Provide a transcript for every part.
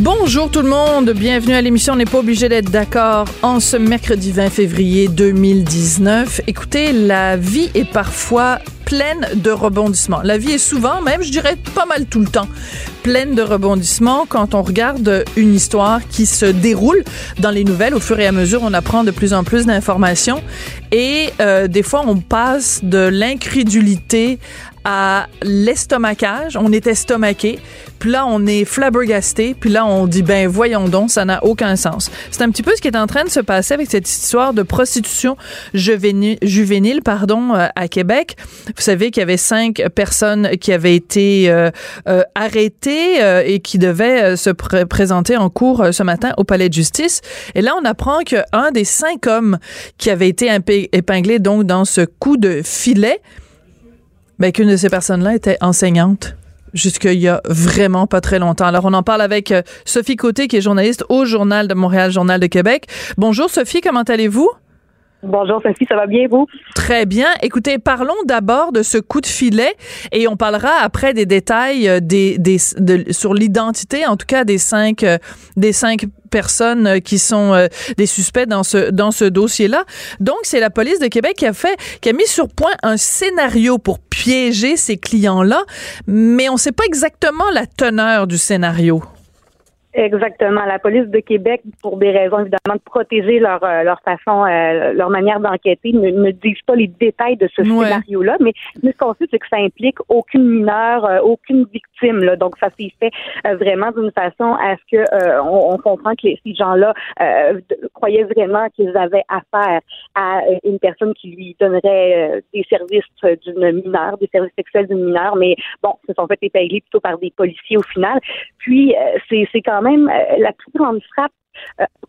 Bonjour tout le monde, bienvenue à l'émission. On n'est pas obligé d'être d'accord en ce mercredi 20 février 2019. Écoutez, la vie est parfois pleine de rebondissements. La vie est souvent, même je dirais pas mal tout le temps, pleine de rebondissements quand on regarde une histoire qui se déroule dans les nouvelles. Au fur et à mesure, on apprend de plus en plus d'informations et euh, des fois, on passe de l'incrédulité à l'estomacage. On est estomaqué. Puis là, on est flabbergasté. Puis là, on dit, ben voyons donc, ça n'a aucun sens. C'est un petit peu ce qui est en train de se passer avec cette histoire de prostitution juvénile, pardon, euh, à Québec. Vous savez qu'il y avait cinq personnes qui avaient été euh, euh, arrêtées et qui devaient se pr présenter en cours ce matin au palais de justice. Et là, on apprend qu'un des cinq hommes qui avait été épinglé donc dans ce coup de filet, ben, qu'une de ces personnes-là était enseignante jusqu'il y a vraiment pas très longtemps. Alors, on en parle avec euh, Sophie Côté, qui est journaliste au Journal de Montréal, Journal de Québec. Bonjour, Sophie, comment allez-vous? Bonjour Sophie, ça va bien vous? Très bien. Écoutez, parlons d'abord de ce coup de filet et on parlera après des détails euh, sur l'identité, en tout cas des cinq, euh, des cinq personnes euh, qui sont des suspects dans ce dans ce dossier-là. Donc c'est la police de Québec qui a fait qui a mis sur point un scénario pour piéger ces clients-là, mais on ne sait pas exactement la teneur du scénario. Exactement. La police de Québec, pour des raisons évidemment de protéger leur euh, leur façon, euh, leur manière d'enquêter, ne, ne disent pas les détails de ce Ouais. scénario-là. Mais, mais ce qu'on sait, c'est que ça implique aucune mineure, euh, aucune victime. Là. Donc ça s'est fait euh, vraiment d'une façon à ce que on, on comprend que les, ces gens-là croyaient vraiment qu'ils avaient affaire à une personne qui lui donnerait des services d'une mineure, des services sexuels d'une mineure. Mais bon, se sont fait épingler plutôt par des policiers au final. Puis c'est c'est quand même euh, la plus grande frappe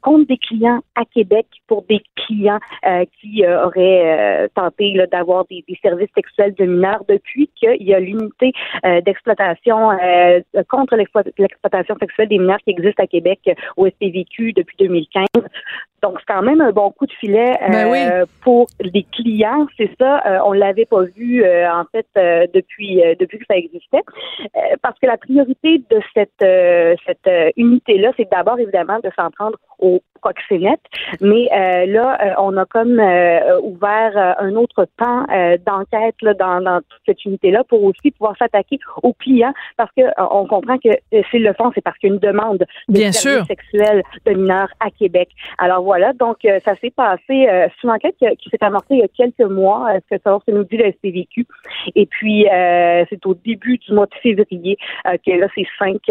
contre des clients à Québec pour des clients euh, qui euh, auraient euh, tenté d'avoir des, des services sexuels de mineurs depuis qu'il y a l'unité euh, d'exploitation euh, contre l'explo- l'exploitation sexuelle des mineurs qui existe à Québec euh, au SPVQ depuis 2015. Donc, c'est quand même un bon coup de filet euh, Ben oui. pour les clients. C'est ça, euh, on l'avait pas vu euh, en fait euh, depuis euh, depuis que ça existait, Euh, parce que la priorité de cette euh, cette euh, unité-là, c'est d'abord évidemment de s'en prendre au proxénète, mais euh, là, euh, on a comme euh, ouvert un autre pan d'enquête dans, dans toute cette unité-là pour aussi pouvoir s'attaquer aux clients, parce que on comprend que s'ils le font, c'est parce qu'il y a une demande de Bien services sûr. sexuels de mineurs à Québec. Alors voilà, donc ça s'est passé, c'est une enquête qui, qui s'est amorcée il y a quelques mois, ce que ça nous dit le SPVQ. Et puis, c'est au début du mois de février que là, ces cinq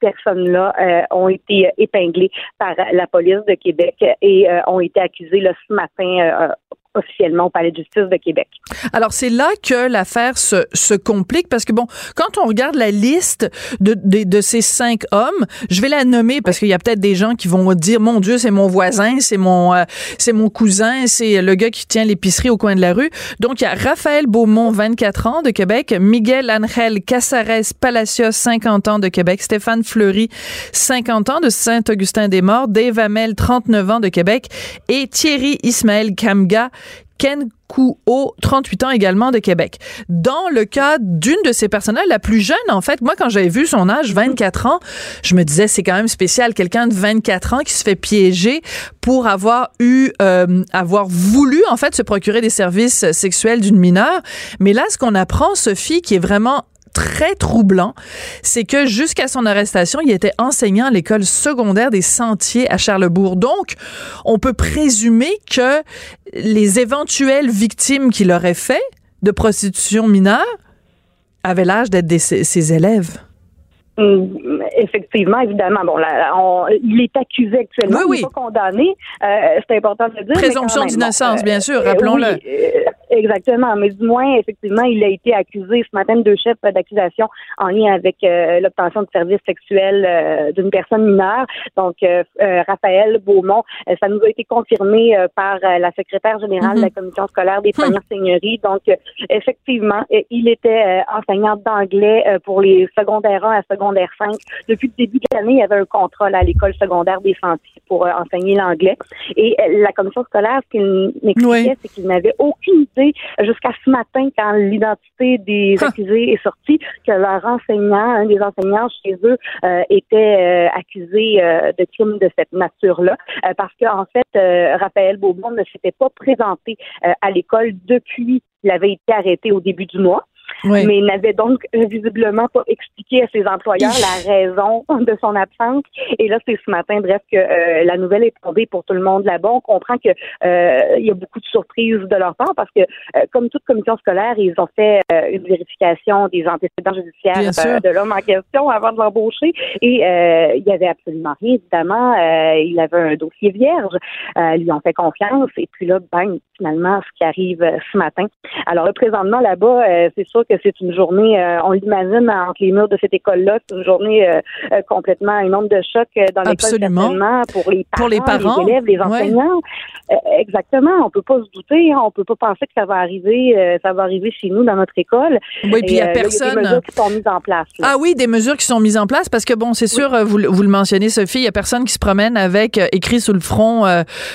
personnes-là euh, ont été euh, épinglées par la police de Québec et euh, ont été accusées là, ce matin officiellement au Palais de justice de Québec. Alors, c'est là que l'affaire se, se complique parce que, bon, quand on regarde la liste de, de, de ces cinq hommes, je vais la nommer parce qu'il y a peut-être des gens qui vont dire, mon Dieu, c'est mon voisin, c'est mon, euh, c'est mon cousin, c'est le gars qui tient l'épicerie au coin de la rue. Donc, il y a Raphaël Beaumont, 24 ans de Québec, Miguel Angel Casares Palacios, 50 ans de Québec, Stéphane Fleury, 50 ans de Saint-Augustin-des-Morts, Dave Hamel, 39 ans de Québec et Thierry Ismaël Kamga, Ken Kuo, 38 ans également de Québec. Dans le cas d'une de ces personnes la plus jeune, en fait, moi, quand j'avais vu son âge, 24 ans, je me disais, c'est quand même spécial, quelqu'un de 24 ans qui se fait piéger pour avoir eu, euh, avoir voulu, en fait, se procurer des services sexuels d'une mineure. Mais là, ce qu'on apprend, Sophie, qui est vraiment très troublant, c'est que jusqu'à son arrestation, il était enseignant à l'école secondaire des Sentiers à Charlebourg. Donc, on peut présumer que les éventuelles victimes qu'il aurait fait de prostitution mineure avaient l'âge d'être ses élèves. Effectivement, évidemment. Bon, là, on, il est accusé actuellement, il n'est pas condamné. Euh, c'est important de le dire. Présomption d'innocence, bien sûr, euh, rappelons-le. Euh, exactement, mais du moins, effectivement, il a été accusé ce matin de deux chefs d'accusation en lien avec l'obtention de services sexuels d'une personne mineure. Donc, Raphaël Beaumont, ça nous a été confirmé par la secrétaire générale de la mhm. commission scolaire des premières seigneuries. Donc, effectivement, il était enseignant d'anglais pour les secondaires 1 à secondaire 5. Depuis le début de l'année, il y avait un contrôle à l'école secondaire des sentiers pour euh, enseigner l'anglais. Et euh, la commission scolaire, ce qu'il m'expliquait, c'est qu'il n'avait aucune idée jusqu'à ce matin, quand l'identité des accusés est sortie, que leur enseignant, un des enseignants chez eux, euh, était accusé de crimes de cette nature-là. parce qu'en fait, Raphaël Beaumont ne s'était pas présenté à l'école depuis qu'il avait été arrêté au début du mois mais il n'avait donc visiblement pas expliqué à ses employeurs la raison de son absence. Et là, c'est ce matin, bref, que euh, la nouvelle est tombée pour tout le monde là-bas. On comprend que euh, il y a beaucoup de surprises de leur part parce que, euh, comme toute commission scolaire, ils ont fait une vérification des antécédents judiciaires de l'homme en question avant de l'embaucher. Et il y avait absolument rien, évidemment. il avait un dossier vierge. ils lui ont fait confiance. Et puis là, bang, finalement, ce qui arrive ce matin. Alors, présentement, là-bas, c'est sûr que c'est une journée, euh, on l'imagine entre les murs de cette école-là, c'est une journée euh, euh, complètement un nombre de chocs dans l'école pour les parents, pour les, parents, les élèves, les enseignants. exactement, on peut pas se douter, hein, on peut pas penser que ça va arriver, ça va arriver chez nous dans notre école. Oui, puis il y a personne. des mesures qui sont mises en place. Ah oui, des mesures qui sont mises en place parce que bon, c'est sûr, vous, vous le mentionnez, Sophie, il y a personne qui se promène avec écrit sous le front,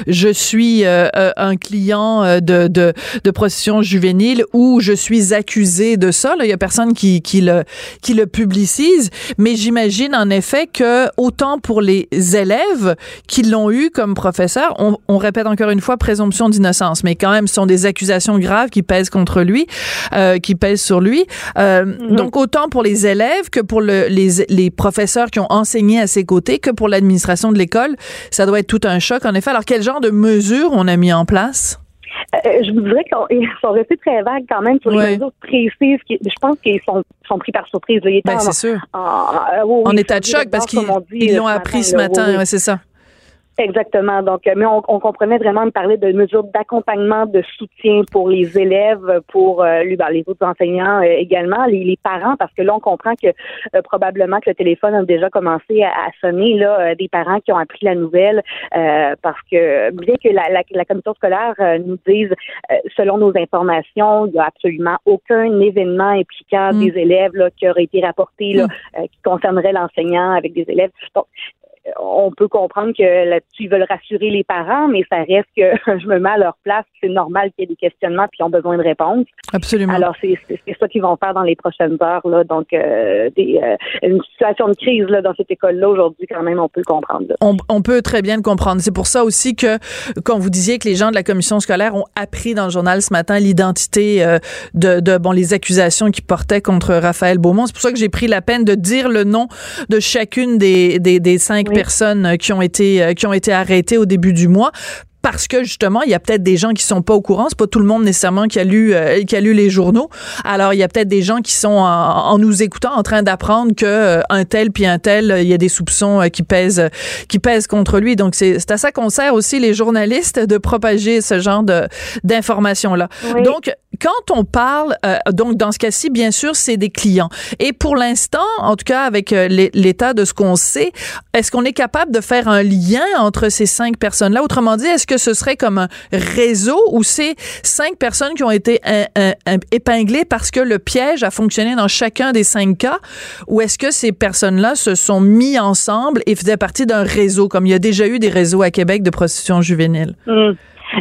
je suis un client de, de, de prostitution juvénile ou je suis accusé de ça. Il y a personne qui, qui, le, qui le publicise. Mais j'imagine en effet que autant pour les élèves qui l'ont eu comme professeur, on, on, répète encore une fois présomption d'innocence, mais quand même, ce sont des accusations graves qui pèsent contre lui, euh, qui pèsent sur lui. Euh, mm-hmm. Donc autant pour les élèves que pour le, les, les professeurs qui ont enseigné à ses côtés, que pour l'administration de l'école, ça doit être tout un choc en effet. Alors quel genre de mesures on a mis en place? Euh, je vous dirais qu'ils sont restés très vagues quand même sur les mesures précises. je pense qu'ils sont, sont pris par surprise. Ben, c'est sûr. En, en état de choc parce qu'ils l'ont appris ce matin. c'est ça. Exactement. Donc, mais on, comprenait vraiment de parler de mesures d'accompagnement, de soutien pour les élèves, pour euh, ben, les autres enseignants euh, également, les, parents, parce que là, on comprend que euh, probablement que le téléphone a déjà commencé à, sonner là, des parents qui ont appris la nouvelle, parce que bien que la, la, commission scolaire nous dise, selon nos informations, il n'y a absolument aucun événement impliquant mm. des élèves là, qui aurait été rapporté là, mm. qui concernerait l'enseignant avec des élèves. Donc, on peut comprendre que là-dessus, ils veulent rassurer les parents, mais ça reste que je me mets à leur place, c'est normal qu'il y ait des questionnements puis ils ont besoin de réponses. Absolument. Alors, c'est ça qu'ils vont faire dans les prochaines heures. Là. Donc, euh, des, euh, une situation de crise là, dans cette école-là, aujourd'hui, quand même, on peut le comprendre. On, peut très bien le comprendre. C'est pour ça aussi que, quand vous disiez que les gens de la commission scolaire ont appris dans le journal ce matin l'identité euh, de, de, bon, les accusations qui portaient contre Raphaël Beaumont, c'est pour ça que j'ai pris la peine de dire le nom de chacune des, des, des cinq personnes qui ont été euh, qui ont été arrêtées au début du mois parce que justement, il y a peut-être des gens qui sont pas au courant. C'est pas tout le monde nécessairement qui a lu euh, qui a lu les journaux. Alors il y a peut-être des gens qui sont en, nous écoutant en train d'apprendre que euh, un tel puis un tel, il y a des soupçons qui pèsent qui pèsent contre lui. Donc c'est à ça qu'on sert aussi les journalistes de propager ce genre de d'informations là. Donc quand on parle, euh, donc dans ce cas-ci, bien sûr, c'est des clients. Et pour l'instant, en tout cas avec euh, l'état de ce qu'on sait, est-ce qu'on est capable de faire un lien entre ces cinq personnes-là? Autrement dit, est-ce que ce serait comme un réseau ou c'est cinq personnes qui ont été épinglées parce que le piège a fonctionné dans chacun des cinq cas? Ou est-ce que ces personnes-là se sont mis ensemble et faisaient partie d'un réseau, comme il y a déjà eu des réseaux à Québec de prostitution juvénile?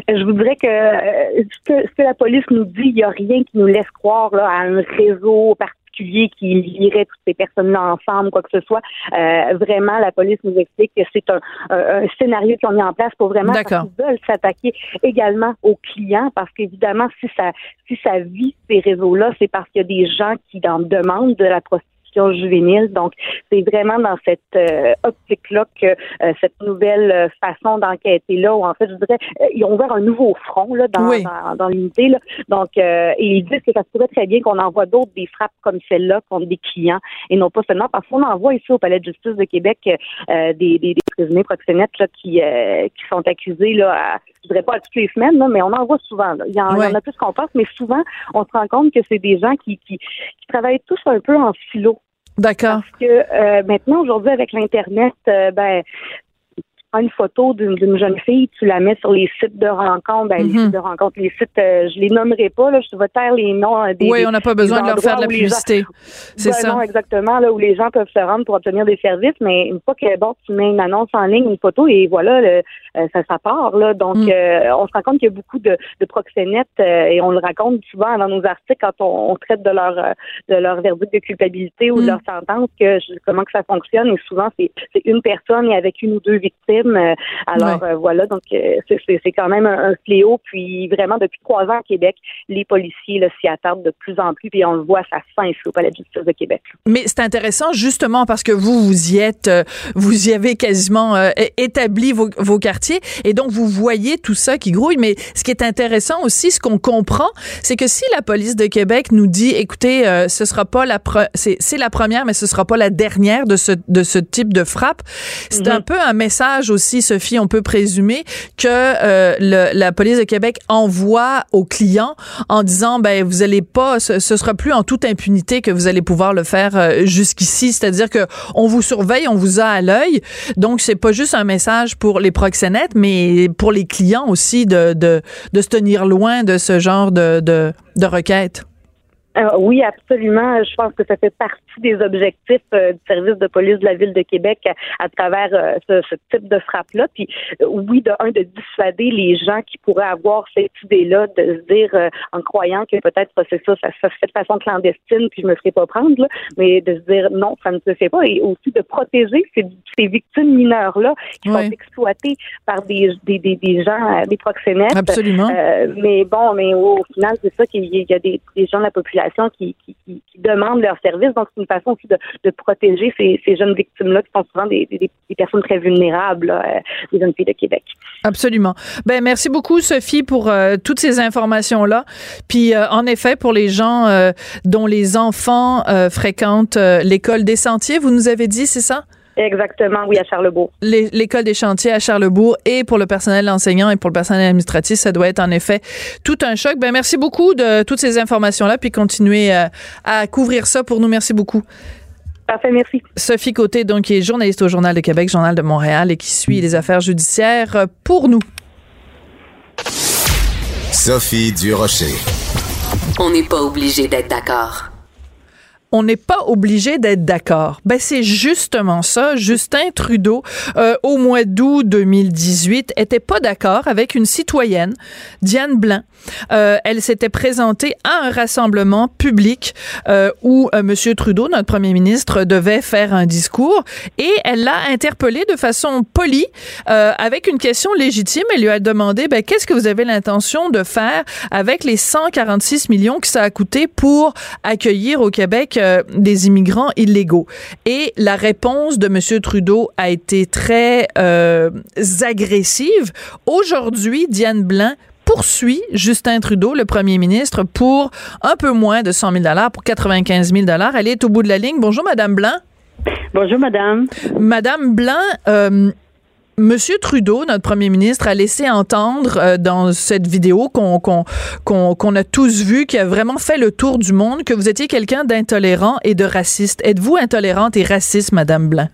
Je vous dirais que euh, ce, que la police nous dit, il n'y a rien qui nous laisse croire là, à un réseau particulier qui lierait toutes ces personnes-là ensemble, quoi que ce soit. Euh, vraiment, la police nous explique que c'est un, un, scénario qu'ils ont mis en place pour vraiment parce qu'ils veulent s'attaquer également aux clients, parce qu'évidemment, si ça si ça vit ces réseaux-là, c'est parce qu'il y a des gens qui en demandent de la prostitution prostitution juvénile. Donc, c'est vraiment dans cette euh, optique-là que euh, cette nouvelle façon d'enquêter là, où en fait, je dirais, ils ont ouvert un nouveau front là dans, dans, dans l'unité. Là. Donc, et ils disent que ça se pourrait très bien qu'on envoie d'autres des frappes comme celle-là contre des clients et non pas seulement parce qu'on envoie ici au Palais de justice de Québec des, des, des prisonniers proxénètes là, qui, qui sont accusés là, à, je dirais pas toutes les semaines, là, mais on en voit souvent. Là. Il, y en, il y en a plus qu'on pense, mais souvent, on se rend compte que c'est des gens qui, qui, qui travaillent tous un peu en silo. D'accord. Parce que euh, maintenant, aujourd'hui, avec l'Internet, euh, ben, une photo d'une jeune fille, tu la mets sur les sites de rencontres, ben, les Mhm. sites de rencontres, les sites, euh, je les nommerai pas, là, je vais taire les noms euh, des. Oui, on n'a pas besoin de leur faire de la publicité. C'est Ben ça. Non, exactement, là où les gens peuvent se rendre pour obtenir des services, mais une fois que bon, tu mets une annonce en ligne, une photo, et voilà, le- euh, ça, ça part là. Donc, Mm. euh, on se rend compte qu'il y a beaucoup de, de proxénètes et on le raconte souvent dans nos articles quand on, on traite de leur de leur verdict de culpabilité ou Mm. de leur sentence, que comment que ça fonctionne. Et souvent, c'est c'est une personne et avec une ou deux victimes. Euh, alors euh, voilà, donc euh, c'est- quand même un, un fléau. Puis vraiment, depuis trois ans à Québec, les policiers s'y attardent de plus en plus, puis on le voit, ça se sent au Palais de justice de Québec. Mais c'est intéressant justement parce que vous, vous y êtes, vous y avez quasiment euh, établi vos, vos quartiers et donc vous voyez tout ça qui grouille. Mais ce qui est intéressant aussi, ce qu'on comprend, c'est que si la police de Québec nous dit, écoutez, euh, ce sera pas la c'est c'est la première, mais ce sera pas la dernière de ce de ce type de frappe. C'est un peu un message aussi, Sophie. On peut présumer que euh, le- la police de Québec envoie aux clients en disant, ben vous allez pas, ce, ce sera plus en toute impunité que vous allez pouvoir le faire euh, jusqu'ici. C'est-à-dire que on vous surveille, on vous a à l'œil. Donc c'est pas juste un message pour les proxénètes, mais pour les clients aussi de de, se tenir loin de ce genre de de, de requêtes. Euh, oui, absolument. Je pense que ça fait partie des objectifs euh, du service de police de la ville de Québec à, à travers euh, ce, ce type de frappe-là. Puis euh, oui, de un, de dissuader les gens qui pourraient avoir cette idée-là de se dire euh, en croyant que peut-être c'est ça, ça se fait de façon clandestine, puis je me ferai pas prendre, là, mais de se dire non, ça ne se fait pas, et aussi de protéger ces, ces victimes mineures-là qui Oui. sont exploitées par des, des, des, des gens, des proxénètes. Absolument. Euh, mais bon, mais au, au final, c'est ça qu'il y a des, des gens de la population qui, qui, qui, qui demandent leurs services. Donc, une façon aussi de, protéger ces, jeunes victimes-là qui sont souvent des, des, des personnes très vulnérables, là, euh, les jeunes filles de Québec. Absolument. Ben merci beaucoup Sophie pour euh, toutes ces informations là. Puis euh, en effet pour les gens dont les enfants fréquentent l'école des Sentiers, vous nous avez dit c'est ça? Exactement, oui, à Charlebourg. L'école des chantiers à Charlebourg et pour le personnel enseignant et pour le personnel administratif, ça doit être en effet tout un choc. Ben merci beaucoup de toutes ces informations là puis continuez euh, à couvrir ça pour nous. Merci beaucoup. Parfait, merci. Sophie Côté, donc, qui est journaliste au Journal de Québec, Journal de Montréal et qui suit les affaires judiciaires pour nous. Sophie Durocher. On n'est pas obligé d'être d'accord. On n'est pas obligé d'être d'accord. Ben c'est justement ça. Justin Trudeau, euh, au mois d'août 2018, était pas d'accord avec une citoyenne, Diane Blanc. Euh, elle s'était présentée à un rassemblement public euh, où Monsieur Trudeau, notre premier ministre, devait faire un discours et elle l'a interpellé de façon polie euh, avec une question légitime. Elle lui a demandé ben, qu'est-ce que vous avez l'intention de faire avec les 146 millions que ça a coûté pour accueillir au Québec euh, des immigrants illégaux. Et la réponse de M. Trudeau a été très euh, agressive. Aujourd'hui, Diane Blanc poursuit Justin Trudeau, le premier ministre, pour un peu moins de 100 000 pour 95 000 Elle est au bout de la ligne. Bonjour, Madame Blanc. Bonjour, madame. Madame Blanc, euh, Monsieur Trudeau, notre premier ministre, a laissé entendre euh, dans cette vidéo qu'on a tous vu, qui a vraiment fait le tour du monde, que vous étiez quelqu'un d'intolérant et de raciste. Êtes-vous intolérante et raciste, Madame Blanc?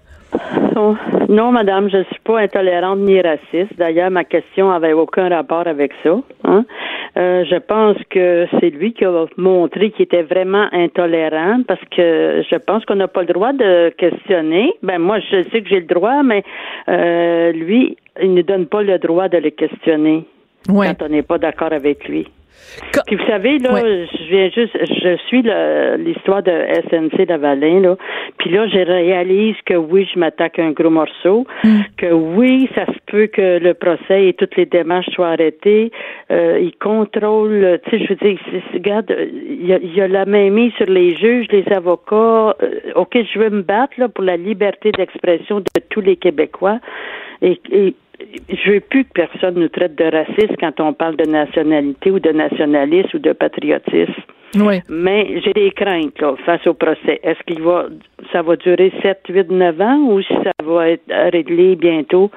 Oh, Non, madame, je suis pas intolérante ni raciste. D'ailleurs, ma question avait aucun rapport avec ça. hein. Euh, je pense que c'est lui qui a montré qu'il était vraiment intolérant parce que je pense qu'on n'a pas le droit de questionner. Ben moi, je sais que j'ai le droit, mais euh, lui, il ne donne pas le droit de le questionner Ouais. quand on n'est pas d'accord avec lui. Puis vous savez, là, je viens juste, je suis l'histoire de SNC Lavalin, là. Puis là, je réalise que oui, je m'attaque un gros morceau, mm. que oui, ça se peut que le procès et toutes les démarches soient arrêtées. Euh, il contrôle, tu sais, je veux dire, regarde, il y, a, y a la main mise sur les juges, les avocats. Euh, ok, je veux me battre là pour la liberté d'expression de tous les Québécois. Et, et je veux plus que personne nous traite de raciste quand on parle de nationalité ou de nationalisme ou de patriotisme. Oui. Mais j'ai des craintes là, face au procès. Est-ce qu'il va ça va durer 7, 8, 9 ans ou si ça va être réglé bientôt?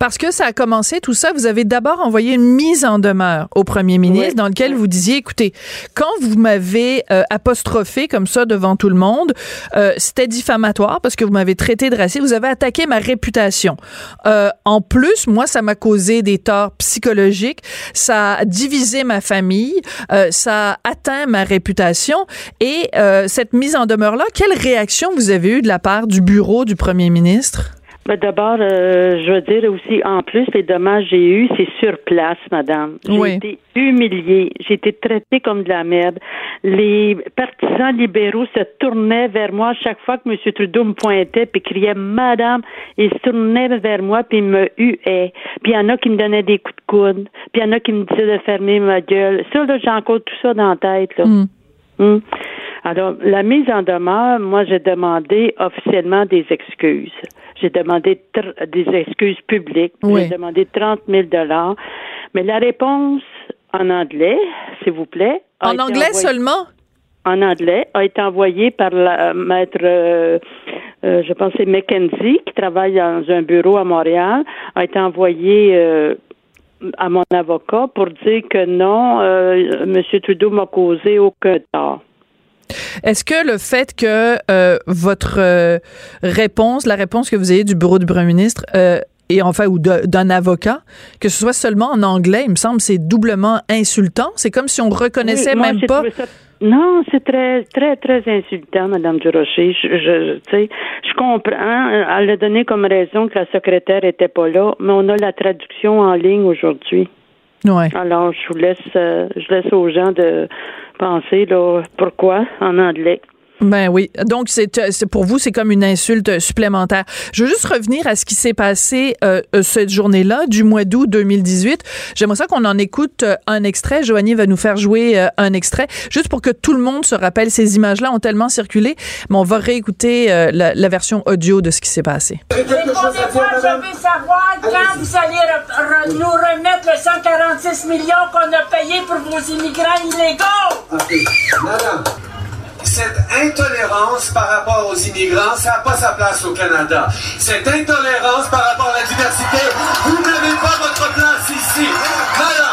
Parce que ça a commencé tout ça, vous avez d'abord envoyé une mise en demeure au premier ministre dans lequel vous disiez, écoutez, quand vous m'avez euh, apostrophé comme ça devant tout le monde, euh, c'était diffamatoire parce que vous m'avez traité de raciste, vous avez attaqué ma réputation. Euh, en plus, moi, ça m'a causé des torts psychologiques, ça a divisé ma famille, ça a atteint ma réputation. Et cette mise en demeure-là, quelle réaction vous avez eue de la part du bureau du premier ministre? Ben d'abord, euh, je veux dire aussi, en plus, les dommages que j'ai eus, c'est sur place, madame. J'ai été humiliée, j'ai été traitée comme de la merde. Les partisans libéraux se tournaient vers moi chaque fois que M. Trudeau me pointait puis criait Madame, ils se tournaient vers moi puis ils me huaient. Puis il y en a qui me donnaient des coups de coude, puis il y en a qui me disaient de fermer ma gueule. Ça, là, j'ai encore tout ça dans la tête, là. Mm. Mm. Alors, la mise en demeure, moi, j'ai demandé officiellement des excuses. J'ai demandé des excuses publiques. J'ai demandé 30 000 dollars. Mais la réponse en anglais, s'il vous plaît. En anglais seulement? En anglais, a été envoyée par la maître, euh, euh, je pense c'est Mackenzie, qui travaille dans un bureau à Montréal, a été envoyée euh, à mon avocat pour dire que non, M. Trudeau m'a causé aucun tort. Est-ce que le fait que euh, votre euh, réponse, la réponse que vous avez du bureau du premier ministre, euh, et enfin ou d'un avocat, que ce soit seulement en anglais, il me semble, c'est doublement insultant. C'est comme si on reconnaissait même pas. Non, c'est très, très, très insultant, Madame Durocher. Je, je, sais, je comprends. Elle a donné comme raison que la secrétaire était pas là, mais on a la traduction en ligne aujourd'hui. Ouais. Alors, je vous laisse, je laisse aux gens de penser là, pourquoi en anglais. Ben oui. Donc, c'est pour vous, c'est comme une insulte supplémentaire. Je veux juste revenir à ce qui s'est passé euh, euh, cette journée-là, du mois d'août 2018. J'aimerais ça qu'on en écoute euh, un extrait. Joanie va nous faire jouer un extrait, juste pour que tout le monde se rappelle. Ces images-là ont tellement circulé, mais on va réécouter la, version audio de ce qui s'est passé. je veux savoir quand vous allez nous remettre le 146 millions qu'on a payé pour vos immigrants illégaux. OK. Madame cette intolérance par rapport aux immigrants, ça n'a pas sa place au Canada. Cette intolérance par rapport à la diversité, vous n'avez pas votre place ici. Madame,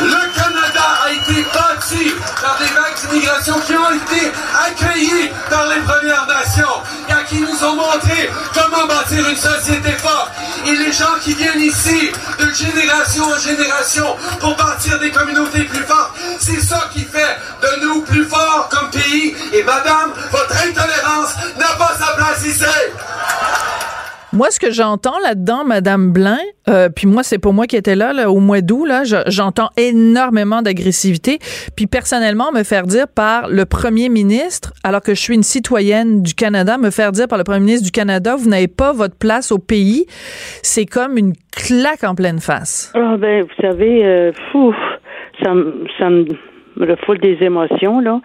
le Canada a été bâti par des vagues d'immigration qui ont été accueillies par les Premières Nations et qui nous ont montré comment bâtir une société forte. Et les gens qui viennent ici de génération en génération pour bâtir des communautés plus fortes, c'est ça qui fait de nous plus forts comme pays. Et madame, votre intolérance n'a pas sa place ici. Moi, ce que j'entends là-dedans, Madame Blain, euh, puis moi, c'est pour moi qui était là, là au mois d'août, là, j'entends énormément d'agressivité. Puis personnellement, me faire dire par le Premier ministre, alors que je suis une citoyenne du Canada, me faire dire par le Premier ministre du Canada, vous n'avez pas votre place au pays, c'est comme une claque en pleine face. Ah ben, vous savez, euh, fou, ça, ça me refoule des émotions là.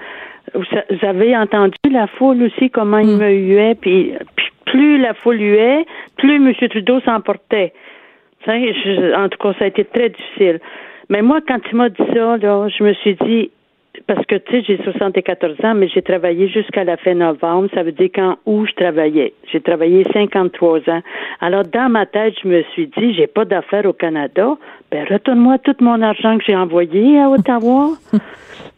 Vous avez entendu la foule aussi comment il mm. me huait, puis, puis plus la foule huait, plus M. Trudeau s'emportait. En tout cas, ça a été très difficile. Mais moi, quand il m'a dit ça, là, je me suis dit, parce que, tu sais, j'ai 74 ans, mais j'ai travaillé jusqu'à la fin novembre. Ça veut dire qu'en août, je travaillais. J'ai travaillé 53 ans. Alors, dans ma tête, je me suis dit, j'ai pas d'affaires au Canada. Ben, retourne-moi tout mon argent que j'ai envoyé à Ottawa.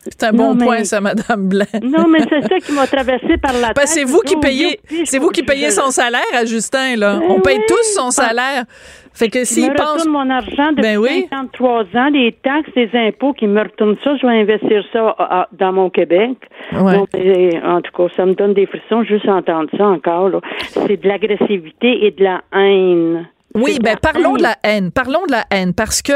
C'est un bon point, ça, Madame Blanc. non, mais c'est ça qui m'a traversé par la ben, tête. c'est vous qui payez, c'est vous qui payez son salaire à Justin, là. Ben On paye tous son salaire. Fait que s'il pense. mon argent depuis ben 53 ans, les taxes, les impôts qui me retournent ça, je vais investir ça dans mon Québec. en tout cas, ça me donne des frissons juste entendre ça encore. C'est de l'agressivité et de la haine Oui, ben parlons de la haine. Parlons de la haine parce que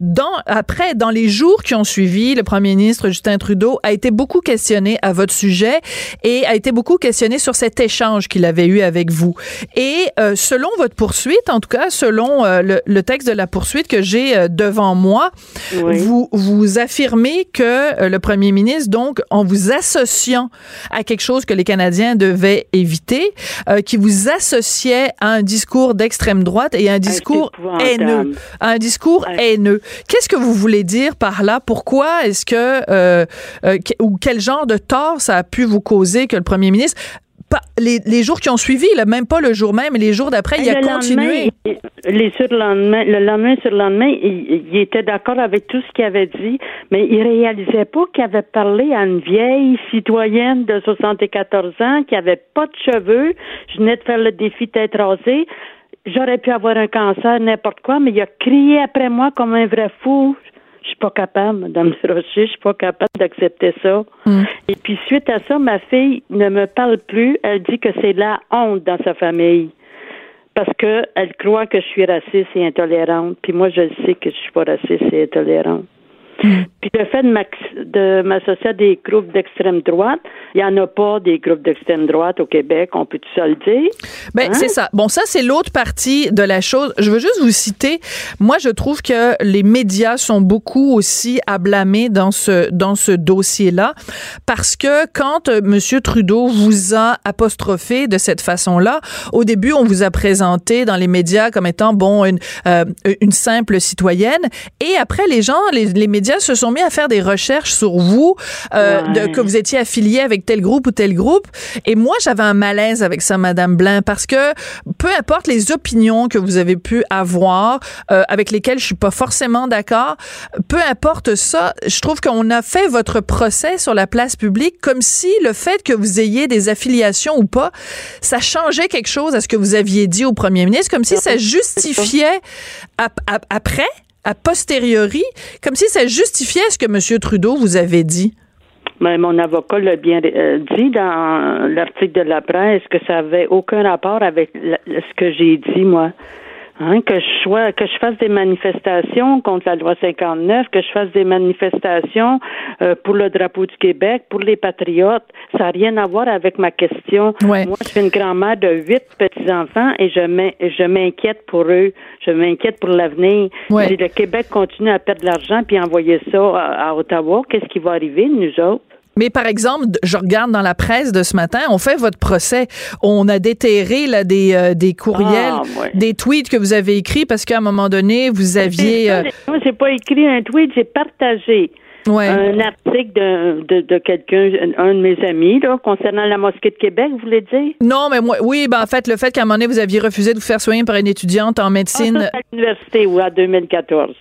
dans après dans les jours qui ont suivi, le premier ministre Justin Trudeau a été beaucoup questionné à votre sujet et a été beaucoup questionné sur cet échange qu'il avait eu avec vous. Et euh, selon votre poursuite, en tout cas selon euh, le, le texte de la poursuite que j'ai euh, devant moi, Oui. vous vous affirmez que euh, le premier ministre donc en vous associant à quelque chose que les Canadiens devaient éviter, euh, qui vous associait à un discours d'extrême droite et un discours haineux, un discours haineux. Qu'est-ce que vous voulez dire par là? Pourquoi est-ce que euh, euh, que- ou quel genre de tort ça a pu vous causer que le premier ministre les, les jours qui ont suivi, là, même pas le jour même, mais les jours d'après, il a continué. les le lendemain sur le lendemain, il, il était d'accord avec tout ce qu'il avait dit, mais il réalisait pas qu'il avait parlé à une vieille citoyenne de 74 ans qui avait pas de cheveux. Je venais de faire le défi tête rasée. J'aurais pu avoir un cancer, n'importe quoi, mais il a crié après moi comme un vrai fou. Je suis pas capable, Madame Rocher, je suis pas capable d'accepter ça. Mm. Et puis suite à ça, ma fille ne me parle plus. Elle dit que c'est la honte dans sa famille parce que elle croit que je suis raciste et intolérante. Puis moi, je sais que je suis pas raciste et intolérante. Puis le fait de m'associer à des groupes d'extrême droite, il y en a pas des groupes d'extrême droite au Québec, on peut tout ça le dire? Ben, Hein? c'est ça. Bon, ça, c'est l'autre partie de la chose. Je veux juste vous citer. Moi, je trouve que les médias sont beaucoup aussi à blâmer dans ce, dans ce dossier-là. Parce que quand euh, M. Trudeau vous a apostrophé de cette façon-là, au début, on vous a présenté dans les médias comme étant, bon, une, euh, une simple citoyenne. Et après, les gens, les, les médias se sont mis à faire des recherches sur vous, euh, Ouais. de, que vous étiez affilié avec tel groupe ou tel groupe. Et moi, j'avais un malaise avec ça, Madame Blin, parce que peu importe les opinions que vous avez pu avoir, euh, avec lesquelles je suis pas forcément d'accord, peu importe ça, je trouve qu'on a fait votre procès sur la place publique comme si le fait que vous ayez des affiliations ou pas, ça changeait quelque chose à ce que vous aviez dit au premier ministre, comme si ça justifiait ap- ap- après, a posteriori, comme si ça justifiait ce que M. Trudeau vous avait dit. Mais mon avocat l'a bien euh, dit dans l'article de la presse que ça avait aucun rapport avec ce que j'ai dit moi. Hein, que je sois, que je fasse des manifestations contre la loi 59, que je fasse des manifestations euh, pour le drapeau du Québec, pour les patriotes, ça n'a rien à voir avec ma question. Ouais. Moi, je suis une grand-mère de huit petits-enfants et je m'in- je m'inquiète pour eux. Je m'inquiète pour l'avenir. Ouais. Si le Québec continue à perdre de l'argent puis envoyer ça à, à Ottawa, qu'est-ce qui va arriver, nous autres? Mais par exemple, je regarde dans la presse de ce matin, on fait votre procès. On a déterré là, des, euh, des courriels, Ah, ouais. des tweets que vous avez écrits parce qu'à un moment donné, vous aviez... euh, Moi, j'ai pas écrit un tweet, j'ai partagé ouais. un article de, de, de quelqu'un, un de mes amis, là, concernant la mosquée de Québec, vous voulez dire? Non, mais moi, oui, ben en fait, le fait qu'à un moment donné, vous aviez refusé de vous faire soigner par une étudiante en Ah, médecine, ça, à l'université, ou à 2014.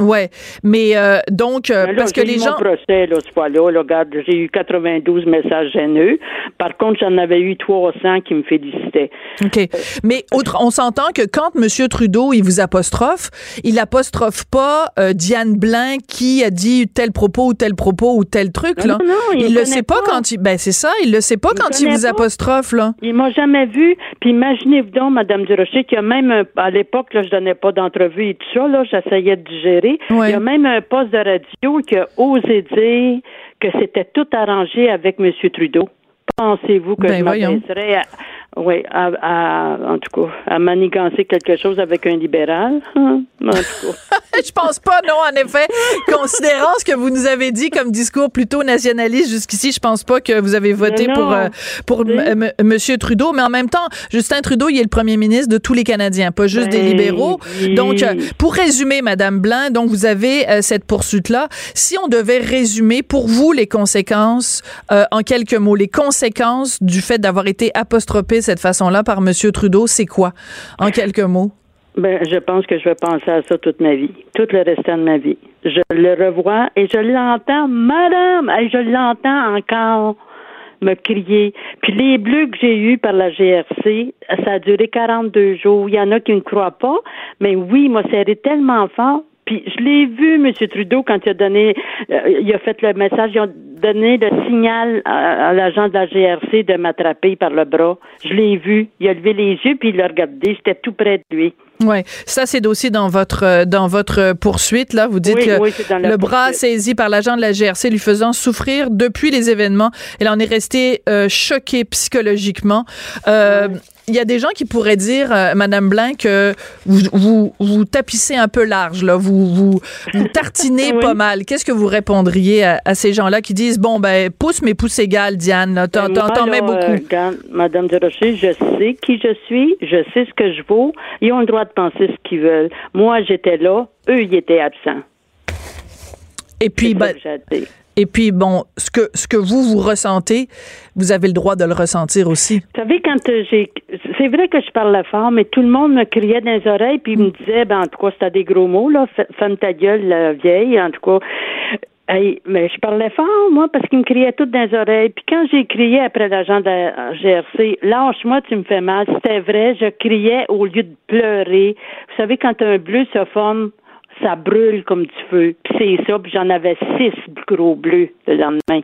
Ouais. Mais euh, donc, euh, Mais là, parce que les eu gens... mon procès, là, ce fois-là, là, regarde, j'ai eu 92 messages haineux. Par contre, j'en avais eu 300 qui me félicitaient. OK. Mais autre, on s'entend que quand M. Trudeau, il vous apostrophe, il apostrophe pas euh, Diane Blin qui a dit tel propos ou tel propos ou tel truc, là. Non, non, il il le sait pas, pas. quand il... Ben, c'est ça, il le sait pas Il quand il vous pas. apostrophe, là. Il m'a jamais vu. Puis imaginez-vous donc, Madame Durocher, qu'il y a même à l'époque, là, je donnais pas d'entrevue et tout ça, là, j'essayais de digérer. Ouais. Il y a même un poste de radio qui a osé dire que c'était tout arrangé avec M. Trudeau. Pensez-vous que Ben, je m'adresserais à, oui, à, à- en tout cas, à manigancer quelque chose avec un libéral? hein? En tout cas. Je pense pas, non, en effet. Considérant ce que vous nous avez dit comme discours plutôt nationaliste jusqu'ici, je pense pas que vous avez voté non. pour, euh, pour. M- Monsieur Trudeau. Mais en même temps, Justin Trudeau, il est le premier ministre de tous les Canadiens, pas juste des Ben, libéraux. oui. Donc, euh, pour résumer, Madame Blanc, donc vous avez euh, cette poursuite-là. Si on devait résumer pour vous les conséquences, euh, en quelques mots, les conséquences du fait d'avoir été apostrophé cette façon-là par Monsieur Trudeau, c'est quoi? En quelques mots. Ben, je pense que je vais penser à ça toute ma vie, tout le restant de ma vie. Je le revois et je l'entends, madame, et je l'entends encore me crier. Puis les bleus que j'ai eus par la GRC, ça a duré 42 jours. Il y en a qui ne croient pas, mais oui, il m'a serré tellement fort. Puis je l'ai vu, M. Trudeau, quand il a donné, euh, il a fait le message, il donné le signal à, à l'agent de la GRC de m'attraper par le bras. Je l'ai vu. Il a levé les yeux puis il l'a regardé. J'étais tout près de lui. Oui, ça c'est dossier dans votre euh, dans votre poursuite là. Vous dites Oui, que oui, le bras poursuite. saisi par l'agent de la GRC lui faisant souffrir depuis les événements. Elle en est restée euh, choquée psychologiquement. Euh, Il y a des gens qui pourraient dire, euh, Madame Blanc, que vous, vous, vous tapissez un peu large, là, vous, vous, vous tartinez Oui. pas mal. Qu'est-ce que vous répondriez à, à ces gens-là qui disent, bon, ben, pouce, mais pouce égal, Diane, t'en, Ben, mets beaucoup. euh, regarde, Madame Durocher, je sais qui je suis, je sais ce que je vaux. Ils ont le droit de penser ce qu'ils veulent. Moi, j'étais là, eux, ils étaient absents. Et puis, ben, et puis, bon, ce que, ce que vous, vous ressentez, vous avez le droit de le ressentir aussi. Vous savez, quand euh, j'ai. C'est vrai que je parlais fort, mais tout le monde me criait dans les oreilles, puis me disait, ben, en tout cas, c'était des gros mots, là. F- Ferme ta gueule, la vieille, en tout cas. Hey, mais je parlais fort, moi, parce qu'ils me criaient tout dans les oreilles. Puis quand j'ai crié après l'agent de la GRC, lâche-moi, tu me fais mal. C'était vrai, je criais au lieu de pleurer. Vous savez, quand un bleu se forme, ça brûle comme du feu. Puis c'est ça, puis j'en avais six gros bleus le lendemain.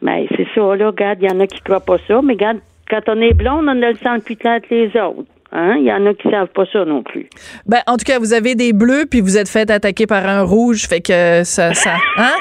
Mais c'est ça, là, regarde, il y en a qui croient pas ça, mais regarde, quand on est blonde, on a le sang plus clair que les autres. Hein? Il y en a qui savent pas ça non plus. Ben, en tout cas, vous avez des bleus, puis vous êtes fait attaquer par un rouge, fait que ça, ça, hein?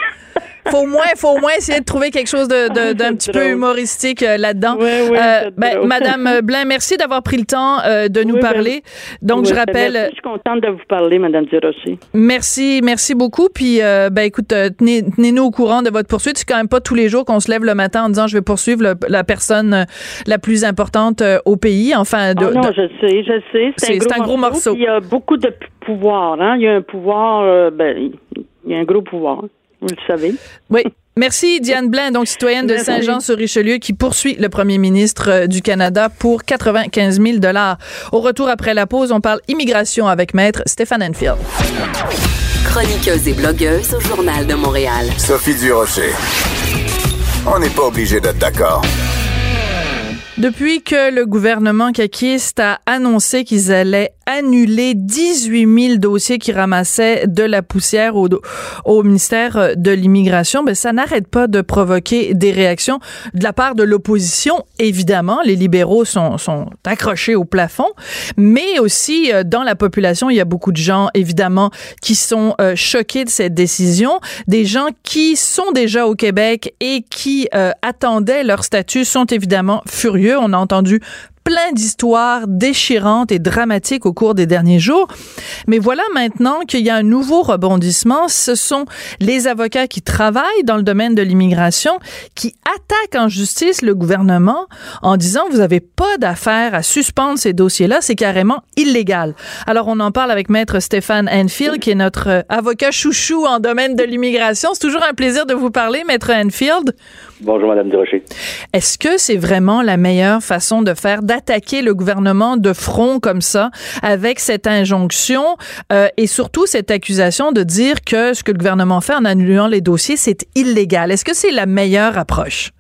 Faut au moins, faut au moins essayer de trouver quelque chose de, de- d'un C'est petit peu humoristique euh, là-dedans. Oui, oui, c'est ben. Madame Blain, merci d'avoir pris le temps euh, de nous Oui, ben, parler. Donc, je rappelle, merci, Je suis contente de vous parler, Madame Durocher. merci, merci beaucoup. Puis, euh, ben, écoute, euh, tenez, tenez-nous au courant de votre poursuite. C'est quand même pas tous les jours qu'on se lève le matin en disant je vais poursuivre le- la personne euh, la plus importante euh, au pays. Enfin, de, Ah non, de- je sais, je sais. C'est- un gros morceau. puis Il y a beaucoup de pouvoir. Hein? Il y a un pouvoir, euh, ben, il y a un gros pouvoir. Vous le savez. Oui. Merci Diane Blain, donc citoyenne de. Saint-Jean-sur-Richelieu, qui poursuit le premier ministre euh, du Canada pour 95 000 dollars. Au retour après la pause, on parle immigration avec maître Stéphane Enfield. Chroniqueuse et blogueuse au Journal de Montréal. Sophie Durocher. On n'est pas obligé d'être d'accord. Depuis que le gouvernement caquiste a annoncé qu'ils allaient annuler 18 000 dossiers qui ramassaient de la poussière au, ministère de l'Immigration, ben ça n'arrête pas de provoquer des réactions de la part de l'opposition. Évidemment, les libéraux sont, sont accrochés au plafond, mais aussi euh, dans la population, il y a beaucoup de gens, évidemment, qui sont euh, choqués de cette décision. Des gens qui sont déjà au Québec et qui euh, attendaient leur statut sont évidemment furieux. On a entendu plein d'histoires déchirantes et dramatiques au cours des derniers jours. Mais voilà maintenant qu'il y a un nouveau rebondissement. Ce sont les avocats qui travaillent dans le domaine de l'immigration qui attaquent en justice le gouvernement en disant vous n'avez pas d'affaire à suspendre ces dossiers-là, c'est carrément illégal. Alors on en parle avec maître Stéphane Enfield qui est notre euh, avocat chouchou en domaine de l'immigration. C'est toujours un plaisir de vous parler, maître Enfield. Bonjour, Madame Durocher. Est-ce que c'est vraiment la meilleure façon de faire, d'attaquer le gouvernement de front comme ça, avec cette injonction euh, et surtout cette accusation de dire que ce que le gouvernement fait en annulant les dossiers, c'est illégal? Est-ce que c'est la meilleure approche?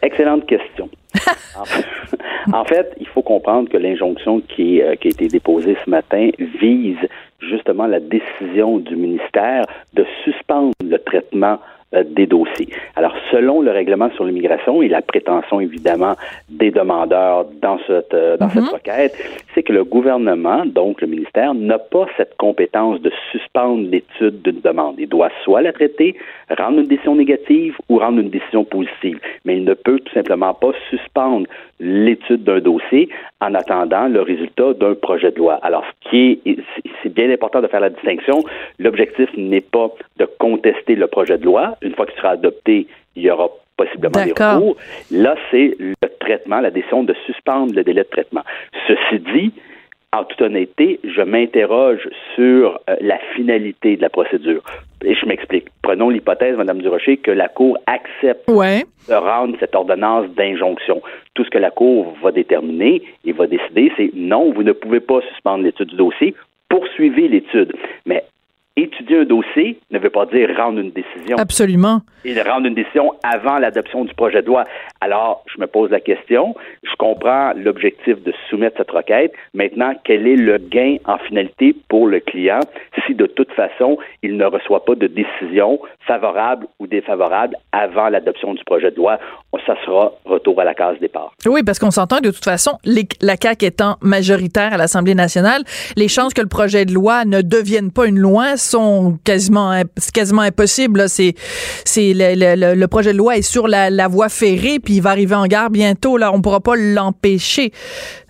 Excellente question. en, fait, il faut comprendre que l'injonction qui, euh, qui a été déposée ce matin vise justement la décision du ministère de suspendre le traitement des dossiers. Alors, selon le règlement sur l'immigration et la prétention évidemment des demandeurs dans cette euh, dans cette requête, c'est que le gouvernement, donc le ministère, n'a pas cette compétence de suspendre l'étude d'une demande. Il doit soit la traiter, rendre une décision négative ou rendre une décision positive, mais il ne peut tout simplement pas suspendre l'étude d'un dossier en attendant le résultat d'un projet de loi. Alors, ce qui est, c'est bien important de faire la distinction. L'objectif n'est pas de contester le projet de loi. Une fois qu'il sera adopté, il y aura possiblement des recours. Là, c'est le traitement, la décision de suspendre le délai de traitement. Ceci dit, en toute honnêteté, je m'interroge sur euh, la finalité de la procédure. Et je m'explique. Prenons l'hypothèse, Madame Durocher, que la Cour accepte Ouais. de rendre cette ordonnance d'injonction. Tout ce que la Cour va déterminer et va décider, c'est non, vous ne pouvez pas suspendre l'étude du dossier, poursuivez l'étude. Mais étudier un dossier ne veut pas dire rendre une décision Absolument. de rendre une décision avant l'adoption du projet de loi. Alors, je me pose la question, je comprends l'objectif de soumettre cette requête. Maintenant, quel est le gain en finalité pour le client si de toute façon, il ne reçoit pas de décision favorable ou défavorable avant l'adoption du projet de loi? ça sera retour à la case départ. Oui, parce qu'on s'entend que de toute façon, la CAQ étant majoritaire à l'Assemblée nationale, les chances que le projet de loi ne devienne pas une loi sont quasiment, quasiment impossibles. C'est, c'est le, le, projet de loi est sur la, la voie ferrée, puis il va arriver en gare bientôt. Là, on pourra pas l'empêcher.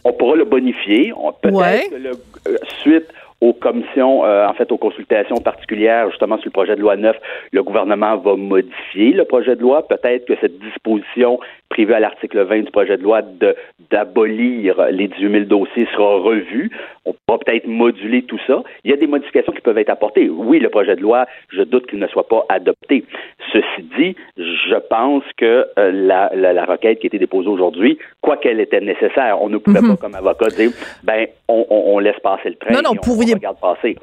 On pourra le bonifier. Peut-être que le, euh, suite aux commissions, euh, en fait, aux consultations particulières, justement, sur le projet de loi 9, le gouvernement va modifier le projet de loi. Peut-être que cette disposition prévue à l'article 20 du projet de loi d'abolir les 18 000 dossiers sera revue. On pourra peut-être moduler tout ça. Il y a des modifications qui peuvent être apportées. Oui, le projet de loi, je doute qu'il ne soit pas adopté. Ceci dit, je pense que euh, la, la, requête qui a été déposée aujourd'hui, quoi qu'elle était nécessaire, on ne pouvait mhm. pas, comme avocat, dire, ben, on, on, laisse passer le train. Non, non, pourriez,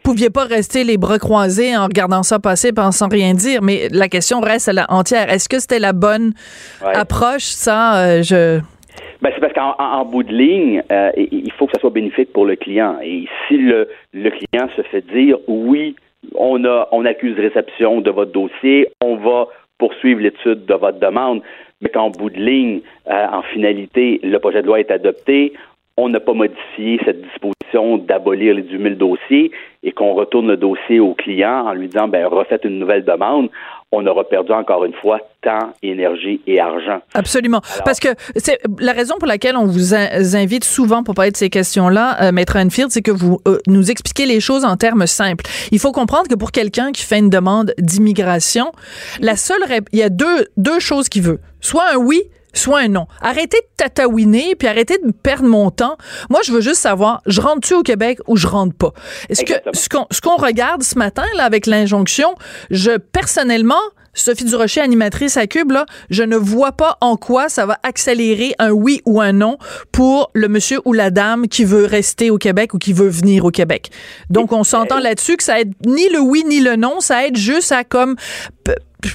pouviez pas rester les bras croisés en regardant ça passer sans rien dire, mais la question reste à la entière. Est-ce que c'était la bonne approche? Ça, euh, je... Ben, c'est parce qu'en bout de ligne, euh, il faut que ça soit bénéfique pour le client. Et si le, le client se fait dire oui, on a on accuse réception de votre dossier, on va poursuivre l'étude de votre demande, mais qu'en bout de ligne, euh, en finalité, le projet de loi est adopté, on n'a pas modifié cette disposition d'abolir les 10 000 dossiers et qu'on retourne le dossier au client en lui disant, ben, refaites une nouvelle demande, on aura perdu encore une fois temps, énergie et argent. Absolument. Parce que c'est la raison pour laquelle on vous invite souvent pour parler de ces questions-là, euh, Maître Enfield, c'est que vous euh, nous expliquez les choses en termes simples. Il faut comprendre que pour quelqu'un qui fait une demande d'immigration, la seule, il y a deux, deux choses qu'il veut. Soit un oui, soit un non. Arrêtez de tatouiner puis arrêtez de perdre mon temps. Moi, je veux juste savoir, je rentre-tu au Québec ou je rentre pas? Est-ce que ce qu'on, regarde ce matin, là, avec l'injonction, je, personnellement, Sophie Durocher, animatrice à Cube, là, je ne vois pas en quoi ça va accélérer un oui ou un non pour le monsieur ou la dame qui veut rester au Québec ou qui veut venir au Québec. Donc, on s'entend là-dessus que ça aide ni le oui ni le non, ça aide juste à comme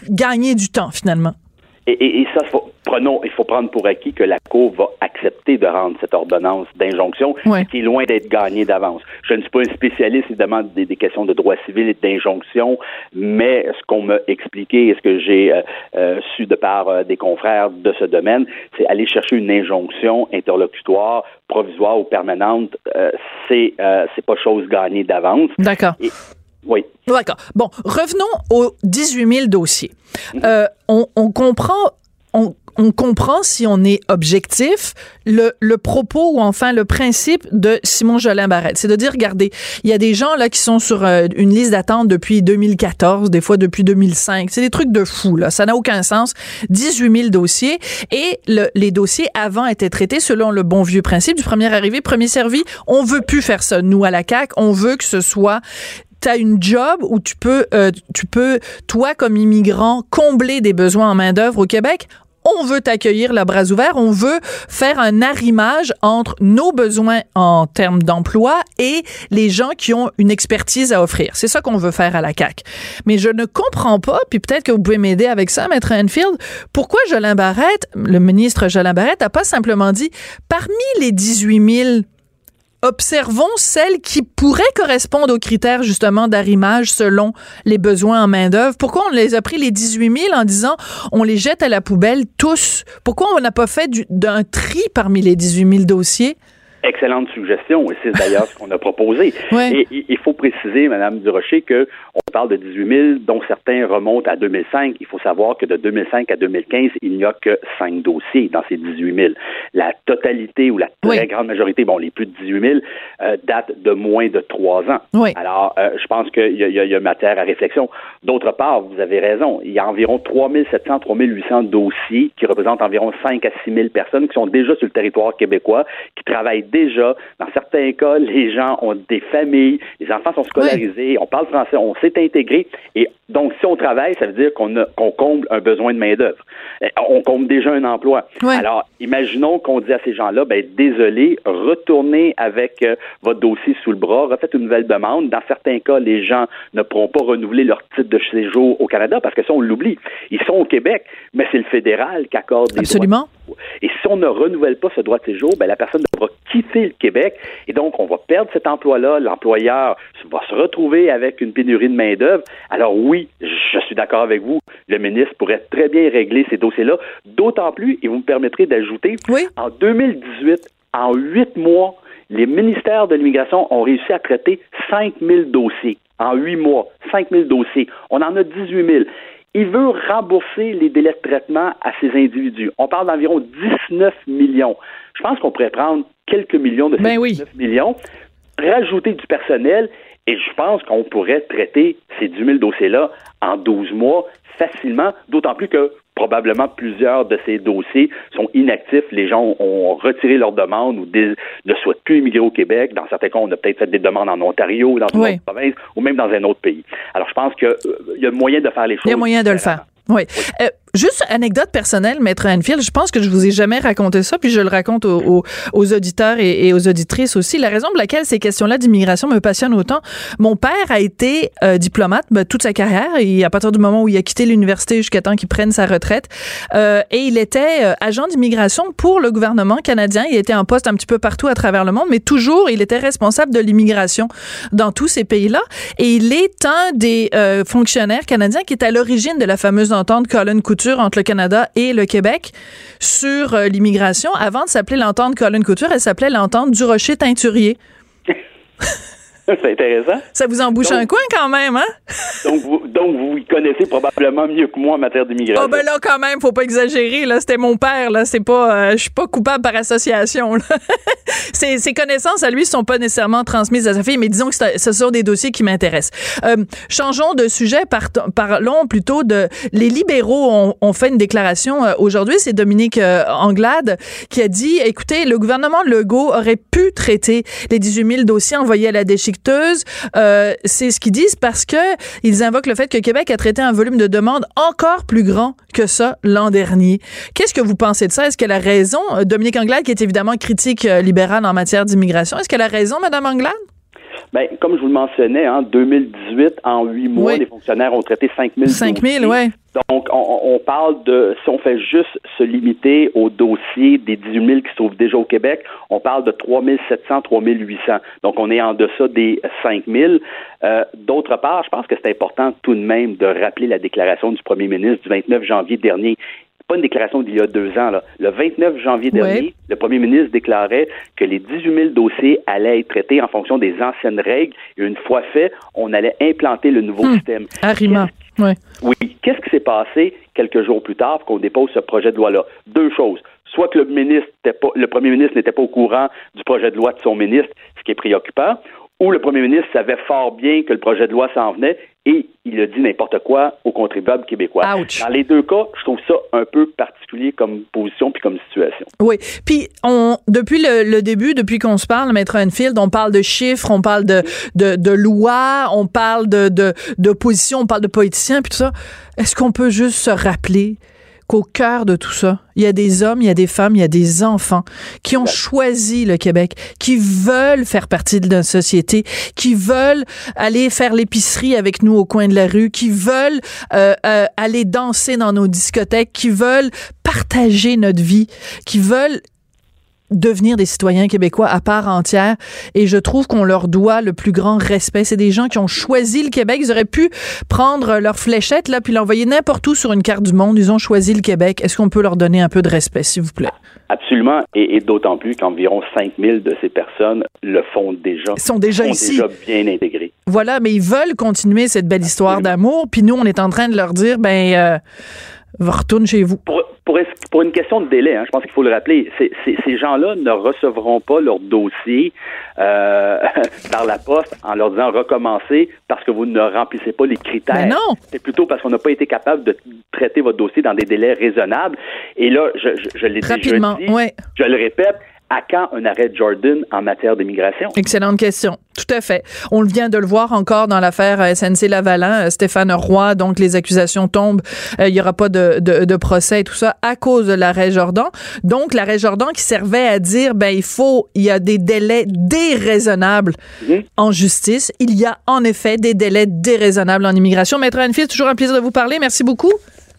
gagner du temps, finalement. Et, et, ça, prenons, il faut prendre pour acquis que la Cour va accepter de rendre cette ordonnance d'injonction, qui est loin d'être gagnée d'avance. Je ne suis pas un spécialiste, évidemment, des, des questions de droit civil et d'injonction, mais ce qu'on m'a expliqué et ce que j'ai euh, euh, su de part euh, des confrères de ce domaine, c'est aller chercher une injonction interlocutoire, provisoire ou permanente. c'est c'est pas chose gagnée d'avance. D'accord. Oui. D'accord. Bon, revenons aux 18 000 dossiers. Euh, on, on, comprend, on, on, comprend si on est objectif le, le, propos ou enfin le principe de Simon Jolin Barrette. C'est de dire, regardez, il y a des gens là qui sont sur euh, une liste d'attente depuis 2014, des fois depuis 2005. C'est des trucs de fou là. Ça n'a aucun sens. 18 000 dossiers et le, les dossiers avant étaient traités selon le bon vieux principe du premier arrivé, premier servi. On veut plus faire ça. Nous à la CAC, on veut que ce soit tu as une job où tu peux, euh, tu peux, toi comme immigrant, combler des besoins en main-d'œuvre au Québec, on veut t'accueillir la bras ouvert, on veut faire un arrimage entre nos besoins en termes d'emploi et les gens qui ont une expertise à offrir. C'est ça qu'on veut faire à la CAC. Mais je ne comprends pas, puis peut-être que vous pouvez m'aider avec ça, Maître Enfield, pourquoi Jolin Barrette, le ministre Jolin Barrette, n'a pas simplement dit, parmi les 18 000 observons celles qui pourraient correspondre aux critères justement d'arrimage selon les besoins en main-d'œuvre. Pourquoi on les a pris les 18 000 en disant on les jette à la poubelle tous? Pourquoi on n'a pas fait d'un tri parmi les 18 000 dossiers? Excellente suggestion, et c'est d'ailleurs ce qu'on a proposé. Et il faut préciser, Madame Durocher, que on parle de 18 000, dont certains remontent à 2005. Il faut savoir que de 2005 à 2015, il n'y a que cinq dossiers dans ces 18 000. La totalité ou la très grande majorité, bon, les plus de 18 000, euh, datent de moins de trois ans. Alors, euh, je pense qu'il y, y, a matière à réflexion. D'autre part, vous avez raison, il y a environ 3 700, 3 800 dossiers qui représentent environ 5 à 6 000 personnes qui sont déjà sur le territoire québécois, qui travaillent déjà. Dans certains cas, les gens ont des familles, les enfants sont scolarisés, on parle français, on s'est intégré. Et donc, si on travaille, ça veut dire qu'on comble un besoin de main-d'œuvre. Eh, on comble déjà un emploi. Alors, imaginons qu'on dit à ces gens-là, ben, désolé, retournez avec euh, votre dossier sous le bras, refaites une nouvelle demande. Dans certains cas, les gens ne pourront pas renouveler leur titre de séjour au Canada parce que ça, on l'oublie. Ils sont au Québec, mais c'est le fédéral qui accorde des Absolument. Et si on ne renouvelle pas ce droit de séjour, ben, la personne devra quitter le Québec et donc on va perdre cet emploi-là. L'employeur va se retrouver avec une pénurie de main-d'œuvre. Alors oui, je suis d'accord avec vous. Le ministre pourrait très bien régler ces dossiers-là. D'autant plus, et vous me permettrez d'ajouter, en 2018, en huit mois, les ministères de l'immigration ont réussi à traiter 5 000 dossiers en huit mois. 5 000 dossiers. On en a 18 000 il veut rembourser les délais de traitement à ces individus. On parle d'environ 19 millions. Je pense qu'on pourrait prendre quelques millions de ces 19 ben millions, rajouter du personnel, et je pense qu'on pourrait traiter ces 10 000 dossiers-là en 12 mois facilement, d'autant plus que probablement plusieurs de ces dossiers sont inactifs. Les gens ont retiré leur demande ou ne souhaitent plus immigrer au Québec. Dans certains cas, on a peut-être fait des demandes en Ontario, dans une autre province ou même dans un autre pays. Alors, je pense qu'il euh, y a moyen de faire les choses. Il y a moyen de le faire. Oui. Euh, juste anecdote personnelle, Maître Anfield, je pense que je vous ai jamais raconté ça, puis je le raconte aux, auditeurs et, aux auditrices aussi. La raison pour laquelle ces questions-là d'immigration me passionnent autant, mon père a été euh, diplomate ben, toute sa carrière, et à partir du moment où il a quitté l'université jusqu'à temps qu'il prenne sa retraite, euh, et il était euh, agent d'immigration pour le gouvernement canadien. Il était en poste un petit peu partout à travers le monde, mais toujours, il était responsable de l'immigration dans tous ces pays-là, et il est un des fonctionnaires canadiens qui est à l'origine de la fameuse entente Colin Couture entre le Canada et le Québec sur euh, l'immigration. Avant de s'appeler l'entente Colin Couture, elle s'appelait l'entente du Rocher Teinturier. C'est intéressant. Ça vous embouche un coin quand même, hein? donc, vous, donc, vous y connaissez probablement mieux que moi en matière d'immigration. Oh, ben là, quand même, faut pas exagérer, là. C'était mon père, là. C'est pas, euh, je suis pas coupable par association, ses, ses, connaissances à lui sont pas nécessairement transmises à sa fille, mais disons que ce sont des dossiers qui m'intéressent. Euh, changeons de sujet, parlons plutôt de, les libéraux ont, ont fait une déclaration euh, aujourd'hui. C'est Dominique euh, Anglade qui a dit, écoutez, le gouvernement Legault aurait pu traiter les 18 000 dossiers envoyés à la euh, c'est ce qu'ils disent parce que ils invoquent le fait que Québec a traité un volume de demandes encore plus grand que ça l'an dernier. Qu'est-ce que vous pensez de ça? Est-ce qu'elle a raison? Euh, Dominique Anglade, qui est évidemment critique euh, libérale en matière d'immigration, est-ce qu'elle a raison, Madame Anglade? Bien, comme je vous le mentionnais, en 2018, en huit mois, les fonctionnaires ont traité 5 000 5 000, oui. Donc, on, parle de, si on fait juste se limiter au dossier des 18 000 qui se trouvent déjà au Québec, on parle de 3 700, 3 800. Donc, on est en deçà des 5 000. Euh, d'autre part, je pense que c'est important tout de même de rappeler la déclaration du premier ministre du 29 janvier dernier pas une déclaration d'il y a deux ans. Là. Le 29 janvier dernier, le premier ministre déclarait que les 18 000 dossiers allaient être traités en fonction des anciennes règles. Et une fois fait, on allait implanter le nouveau hmm. système. Arima. Oui. Qu'est-ce qui s'est passé quelques jours plus tard qu'on dépose ce projet de loi-là? Deux choses. Soit que le ministre pas, le premier ministre n'était pas au courant du projet de loi de son ministre, ce qui est préoccupant, ou le premier ministre savait fort bien que le projet de loi s'en venait et il a dit n'importe quoi aux contribuables québécois. Dans les deux cas, je trouve ça un peu particulier comme position puis comme situation. Oui. Puis on depuis le, début, depuis qu'on se parle, Maître Enfield, on parle de chiffres, on parle de, de, de lois, on parle de, de, d'opposition, on parle de politiciens, puis tout ça. Est-ce qu'on peut juste se rappeler qu'au cœur de tout ça, il y a des hommes, il y a des femmes, il y a des enfants qui ont choisi le Québec, qui veulent faire partie de notre société, qui veulent aller faire l'épicerie avec nous au coin de la rue, qui veulent euh, euh, aller danser dans nos discothèques, qui veulent partager notre vie, qui veulent devenir des citoyens québécois à part entière et je trouve qu'on leur doit le plus grand respect. C'est des gens qui ont choisi le Québec. Ils auraient pu prendre leur fléchette là puis l'envoyer n'importe où sur une carte du monde. Ils ont choisi le Québec. Est-ce qu'on peut leur donner un peu de respect, s'il vous plaît? Absolument. Et, d'autant plus qu'environ 5000 de ces personnes le font déjà. Ils sont déjà ici. déjà bien intégrés. Voilà, mais ils veulent continuer cette belle histoire d'amour. Puis nous, on est en train de leur dire, ben, euh, retourne chez vous. Pour, pour, une question de délai, hein, je pense qu'il faut le rappeler, ces gens-là ne recevront pas leur dossier euh, par la poste en leur disant recommencer parce que vous ne remplissez pas les critères. Mais non. C'est plutôt parce qu'on n'a pas été capable de traiter votre dossier dans des délais raisonnables. Et là, je, je, je l'ai déjà dit, je le répète, à quand un arrêt Jordan en matière d'immigration? Excellente question. Tout à fait. On vient de le voir encore dans l'affaire SNC Lavalin. Euh, Stéphane Roy, donc les accusations tombent. Euh, il n'y aura pas de, de, procès et tout ça à cause de l'arrêt Jordan. Donc, l'arrêt Jordan qui servait à dire, ben, il faut, il y a des délais déraisonnables mhm. en justice. Il y a en effet des délais déraisonnables en immigration. Maître Anne toujours un plaisir de vous parler. Merci beaucoup.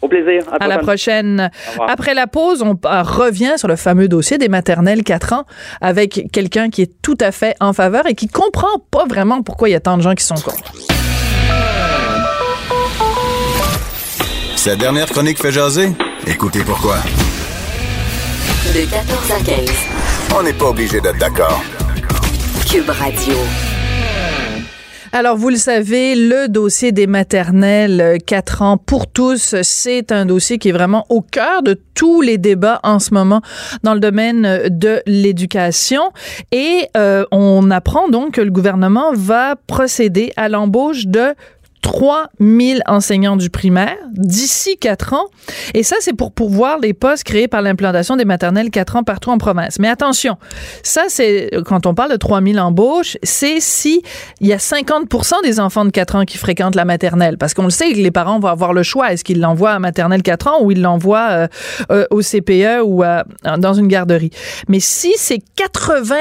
Au plaisir. À, la prochaine. Après la pause, on revient sur le fameux dossier des maternelles 4 ans avec quelqu'un qui est tout à fait en faveur et qui comprend pas vraiment pourquoi il y a tant de gens qui sont contre. Cette dernière chronique fait jaser? Écoutez pourquoi. De 14 à 15. On n'est pas obligé d'être d'accord. Cube Radio. Alors, vous le savez, le dossier des maternelles 4 ans pour tous, c'est un dossier qui est vraiment au cœur de tous les débats en ce moment dans le domaine de l'éducation. Et euh, on apprend donc que le gouvernement va procéder à l'embauche de 3000 enseignants du primaire d'ici 4 ans. Et ça, c'est pour pourvoir les postes créés par l'implantation des maternelles 4 ans partout en province. Mais attention, ça, c'est, quand on parle de 3000 embauches, c'est si il y a 50 des enfants de 4 ans qui fréquentent la maternelle. Parce qu'on le sait, les parents vont avoir le choix. Est-ce qu'ils l'envoient à maternelle 4 ans ou ils l'envoient euh, euh, au CPE ou dans une garderie? Mais si c'est 80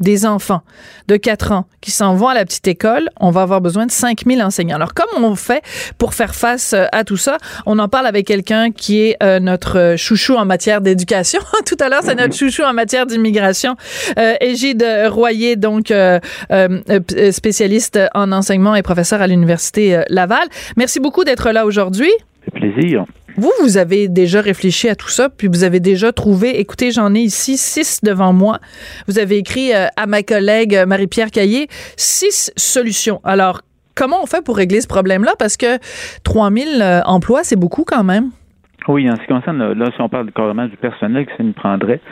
des enfants de 4 ans qui s'en vont à la petite école, on va avoir besoin de 5000 enseignants. Alors, comment on fait pour faire face euh, à tout ça? On en parle avec quelqu'un qui est euh, notre chouchou en matière d'éducation. tout à l'heure, c'est notre chouchou en matière d'immigration. Euh, Égide Royer, donc euh, spécialiste en enseignement et professeur à l'Université Laval. Merci beaucoup d'être là aujourd'hui. plaisir. Vous, vous avez déjà réfléchi à tout ça, puis vous avez déjà trouvé, écoutez, j'en ai ici six devant moi. Vous avez écrit euh, à ma collègue euh, Marie-Pierre Caillé six solutions. Alors, comment on fait pour régler ce problème-là? Parce que 3000 euh, emplois, c'est beaucoup quand même. Oui, en ce qui concerne, là, si on parle carrément du personnel que ça nous prendrait,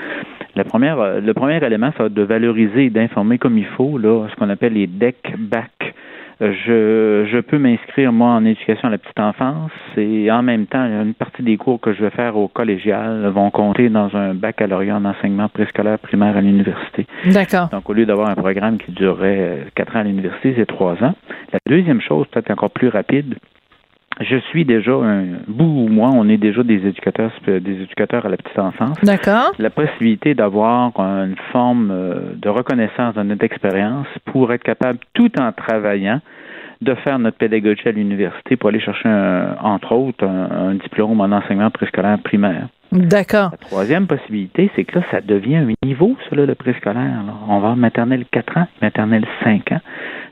la première, le premier élément, ça va être de valoriser et d'informer comme il faut, là, ce qu'on appelle les deck back je, je peux m'inscrire, moi, en éducation à la petite enfance et en même temps, une partie des cours que je vais faire au collégial vont compter dans un baccalauréat en enseignement préscolaire primaire à l'université. D'accord. Donc, au lieu d'avoir un programme qui durerait euh, quatre ans à l'université, c'est trois ans. La deuxième chose, peut-être encore plus rapide, je suis déjà un bout ou moi, on est déjà des éducateurs des éducateurs à la petite enfance. D'accord. La possibilité d'avoir une forme euh, de reconnaissance de notre expérience pour être capable, tout en travaillant, de faire notre pédagogie à l'université pour aller chercher, entre autres, un, diplôme en enseignement préscolaire primaire. D'accord. La troisième possibilité, c'est que là, ça devient un niveau, ça, le préscolaire. On va avoir maternelle 4 ans, maternelle 5 ans.